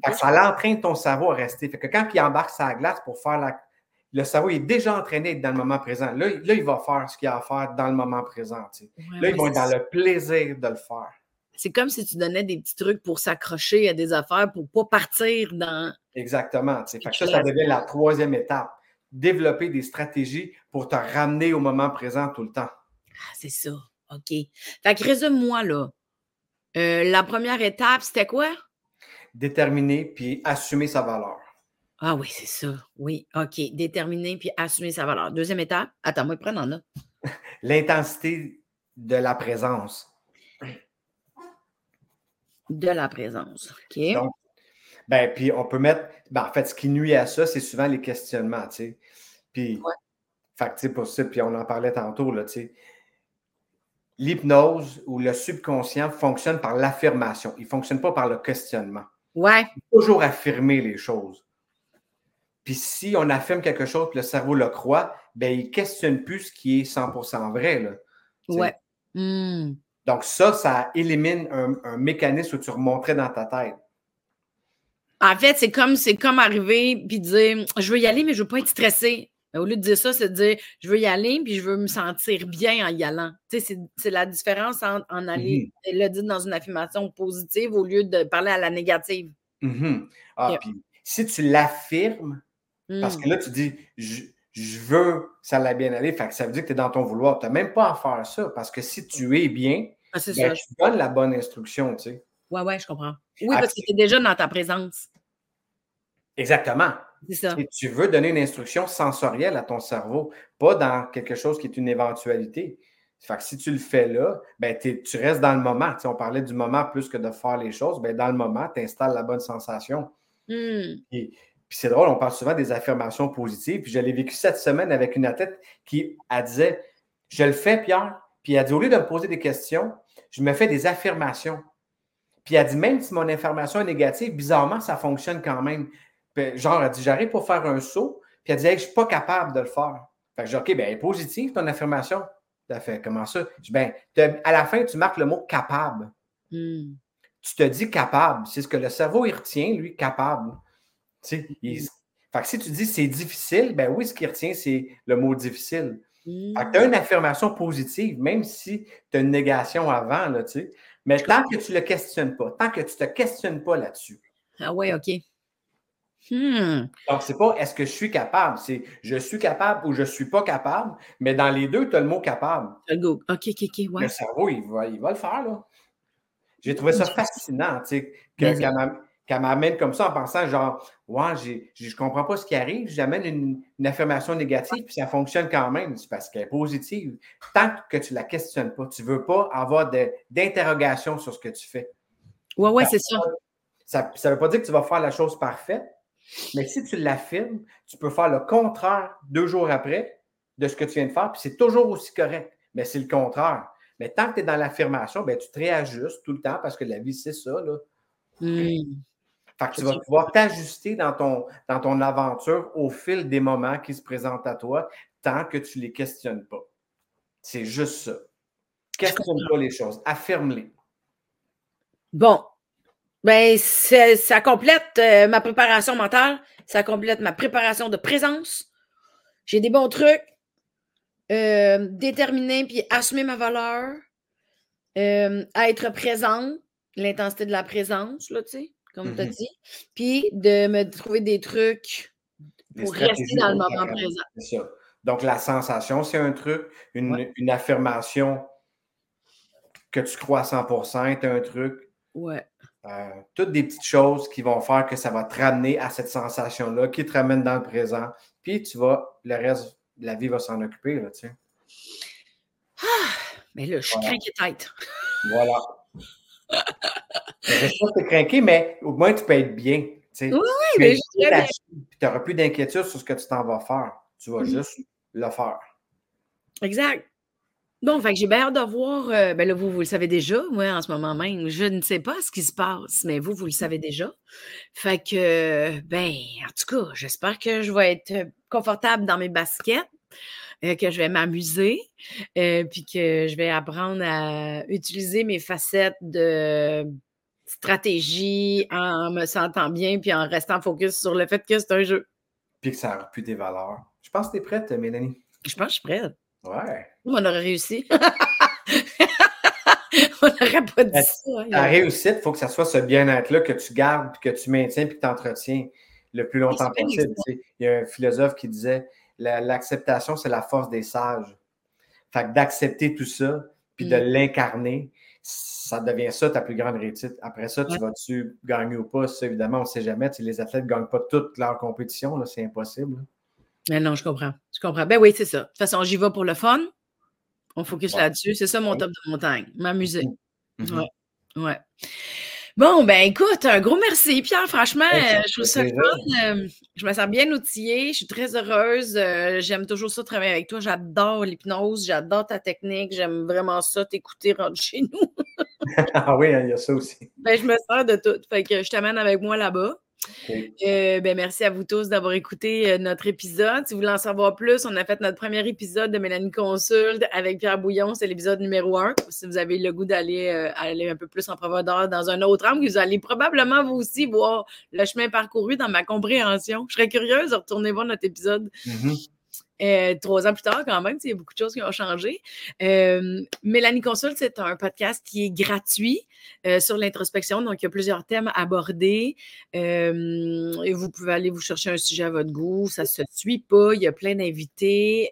Ah, ça l'entraîne ton cerveau à rester. Fait que quand il embarque sa glace pour faire la. Le cerveau il est déjà entraîné à être dans le moment présent. Là, il- là, il va faire ce qu'il a à faire dans le moment présent. tu sais. Ouais, Là, ils vont être dans le plaisir de le faire. C'est comme si tu donnais des petits trucs pour s'accrocher à des affaires pour pas partir dans. Exactement. tu sais. Fait que ça, ça devient la troisième étape. Développer des stratégies pour te ramener au moment présent tout le temps. Ah, c'est ça. OK. Fait que résume-moi là. Euh, la première étape, c'était quoi? Déterminer puis assumer sa valeur. Ah oui, c'est ça. Oui, OK. Déterminer puis assumer sa valeur. Deuxième étape. Attends, moi, prends en note. (laughs) L'intensité de la présence. De la présence. OK. Donc, ben, puis on peut mettre. Ben, en fait, ce qui nuit à ça, c'est souvent les questionnements, tu sais. Puis, Ouais. fait que, pour ça, puis on en parlait tantôt, là, tu sais. L'hypnose ou le subconscient fonctionne par l'affirmation. Il ne fonctionne pas par le questionnement. ouais. toujours affirmer les choses. Puis si on affirme quelque chose que le cerveau le croit, ben il ne questionne plus ce qui est 100% vrai. Là. Ouais. Hmm. Donc ça, ça élimine un, un mécanisme où tu remonterais dans ta tête. En fait, c'est comme, c'est comme arriver puis dire je veux y aller, mais je veux pas être stressé. Mais au lieu de dire ça, c'est de dire je veux y aller puis je veux me sentir bien en y allant. Tu sais, c'est, c'est la différence entre en aller le dire dans une affirmation positive au lieu de parler à la négative. Mhm. Ah, puis si tu l'affirmes, parce Hmm. que là, tu dis je, je veux ça allait bien aller, fait que ça veut dire que tu es dans ton vouloir. Tu n'as même pas à faire ça, parce que si tu es bien, Ah, c'est ben, ça. tu donnes la bonne instruction, tu sais. Ouais, ouais, je comprends. Oui, parce que tu es déjà dans ta présence. Exactement. Ça. Et tu veux donner une instruction sensorielle à ton cerveau, pas dans quelque chose qui est une éventualité. Fait que si tu le fais là, ben tu restes dans le moment. Tu sais, on parlait du moment plus que de faire les choses. Ben dans le moment, tu installes la bonne sensation. Hmm. Puis c'est drôle, on parle souvent des affirmations positives. Puis je l'ai vécu cette semaine avec une athlète qui elle disait Je le fais, Pierre. Puis elle dit Au lieu de me poser des questions, je me fais des affirmations. Puis elle dit Même si mon affirmation est négative, bizarrement, ça fonctionne quand même. Puis, genre, elle dit J'arrive pour faire un saut. Puis elle dit Hey, Je ne suis pas capable de le faire. Fait que je dis OK, bien, positive ton affirmation. Elle fait Comment ça? Je dis, Ben, à la fin, tu marques le mot capable Hmm. tu te dis capable. C'est ce que le cerveau, il retient, lui, capable. Tu sais, il- Fait que si tu dis c'est difficile, ben oui, ce qu'il retient, c'est le mot difficile. Hmm. Fait que tu as une affirmation positive, même si tu as une négation avant, là, tu sais. Mais tant que tu ne le questionnes pas, tant que tu ne te questionnes pas là-dessus. Ah ouais, OK. Hmm. Donc, c'est pas est-ce que je suis capable, c'est je suis capable ou je ne suis pas capable, mais dans les deux, tu as le mot capable. Go. OK, OK, OK, ouais. Le cerveau, il va, il va le faire, là. J'ai trouvé ça fascinant, tu sais, qu'elle m'a- qu'elle m'amène comme ça en pensant, genre, ouais, j'ai- je comprends pas ce qui arrive, j'amène une, une affirmation négative, puis ça fonctionne quand même. C'est parce qu'elle est positive. Tant que tu la questionnes pas, tu veux pas avoir d'interrogation sur ce que tu fais. Ouais, ouais, c'est ça. Ça ne veut pas dire que tu vas faire la chose parfaite, mais si tu l'affirmes, tu peux faire le contraire deux jours après de ce que tu viens de faire, puis c'est toujours aussi correct. Mais c'est le contraire. Mais tant que tu es dans l'affirmation, ben, tu te réajustes tout le temps parce que la vie, c'est ça. Là. Hmm. Fait que tu vas pouvoir t'ajuster dans ton, dans ton aventure au fil des moments qui se présentent à toi tant que tu ne les questionnes pas. C'est juste ça. Questionne pas les choses, affirme-les. Bon. Ben, ça complète euh, ma préparation mentale. Ça complète ma préparation de présence. J'ai des bons trucs. Euh, déterminer puis assumer ma valeur. Euh, être présente. L'intensité de la présence, là, tu sais, comme tu as Mhm. dit. Puis de me trouver des trucs Des pour rester dans le moment présent. C'est ça. Donc, la sensation, c'est un truc. Une, Ouais. une affirmation que tu crois à 100 est un truc. Ouais. Euh, toutes des petites choses qui vont faire que ça va te ramener à cette sensation-là, qui te ramène dans le présent. Puis, tu vas, le reste, la vie va s'en occuper, là, tu sais. Mais là, je suis Voilà. tête. Voilà. Je sais pas que t'es craqué, mais au moins, tu peux être bien. tu sais. Oui, Tu mais je puis tu n'auras plus d'inquiétude sur ce que tu t'en vas faire. Tu vas Mhm. juste le faire. Exact. Bon, fait que j'ai bien hâte de voir. euh, ben là, vous, vous le savez déjà, moi, en ce moment même. Je ne sais pas ce qui se passe, mais vous, vous le savez déjà. Fait que, euh, ben, en tout cas, j'espère que je vais être confortable dans mes baskets, euh, que je vais m'amuser, euh, puis que je vais apprendre à utiliser mes facettes de stratégie en me sentant bien, puis en restant focus sur le fait que c'est un jeu. Puis que ça n'aura plus des valeurs. Je pense que tu es prête, Mélanie. Je pense que je suis prête. Ouais. On aurait réussi. (laughs) On n'aurait pas dit ça. hein. La réussite, il faut que ça soit ce bien-être-là que tu gardes, puis que tu maintiens, puis que tu entretiens le plus longtemps possible. tu sais. Il y a un philosophe qui disait la- l'acceptation, c'est la force des sages. Fait que d'accepter tout ça, puis de Mm. l'incarner, ça devient ça ta plus grande réussite. Après ça, tu vas-tu gagner ou pas? Ça, évidemment, on ne sait jamais. les athlètes ne gagnent pas toute leur compétition, c'est impossible. Mais non, je comprends. Je comprends. Ben oui, c'est ça. De toute façon, j'y vais pour le fun. On focus là-dessus. C'est ça mon top de montagne. M'amuser. Mm-hmm. Ouais. Ouais. Bon, ben écoute, un gros merci, Pierre. Franchement, euh, je trouve ça fun. Euh, je me sens bien outillée. Je suis très heureuse. Euh, j'aime toujours ça travailler avec toi. J'adore l'hypnose. J'adore ta technique. J'aime vraiment ça, t'écouter rentrer chez nous. (laughs) ah oui, hein, il y a ça aussi. Ben, je me sers de tout. Fait que je t'amène avec moi là-bas. Euh, ben, merci à vous tous d'avoir écouté euh, notre épisode. Si vous voulez en savoir plus, on a fait notre premier épisode de Mélanie Consulte avec Pierre Bouillon. C'est l'épisode numéro un. Si vous avez le goût d'aller euh, aller un peu plus en profondeur dans un autre angle, vous allez probablement vous aussi voir le chemin parcouru dans ma compréhension. Je serais curieuse de retourner voir notre épisode. Mm-hmm. Euh, trois ans plus tard, quand même, il y a beaucoup de choses qui ont changé. Euh, Mélanie Consulte, c'est un podcast qui est gratuit euh, sur l'introspection. Donc, il y a plusieurs thèmes abordés. et vous pouvez aller vous chercher un sujet à votre goût. Ça ne se suit pas. Il y a plein d'invités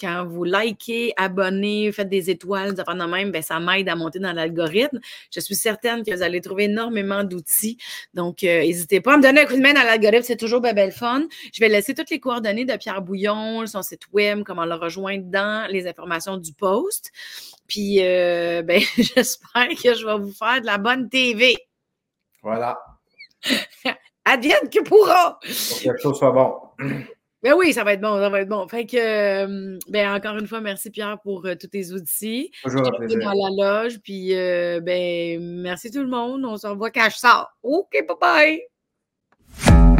quand vous likez, abonnez, faites des étoiles, même, ben, ça m'aide à monter dans l'algorithme. Je suis certaine que vous allez trouver énormément d'outils. Donc, euh, n'hésitez pas à me donner un coup de main dans l'algorithme, c'est toujours belle fun. Je vais laisser toutes les coordonnées de Pierre Bouillon, son site web, comment le rejoindre dans les informations du post. Puis, euh, (laughs) ben, j'espère que je vais vous faire de la bonne TV. Voilà. (laughs) Advienne que pourra. Pour que quelque chose soit bon. (clears throat) Ben oui, ça va être bon, ça va être bon. Fait que, euh, ben encore une fois, merci Pierre pour euh, tous tes outils. Un plaisir. dans la loge, puis euh, ben merci tout le monde. On se revoit quand je sors. OK, bye bye.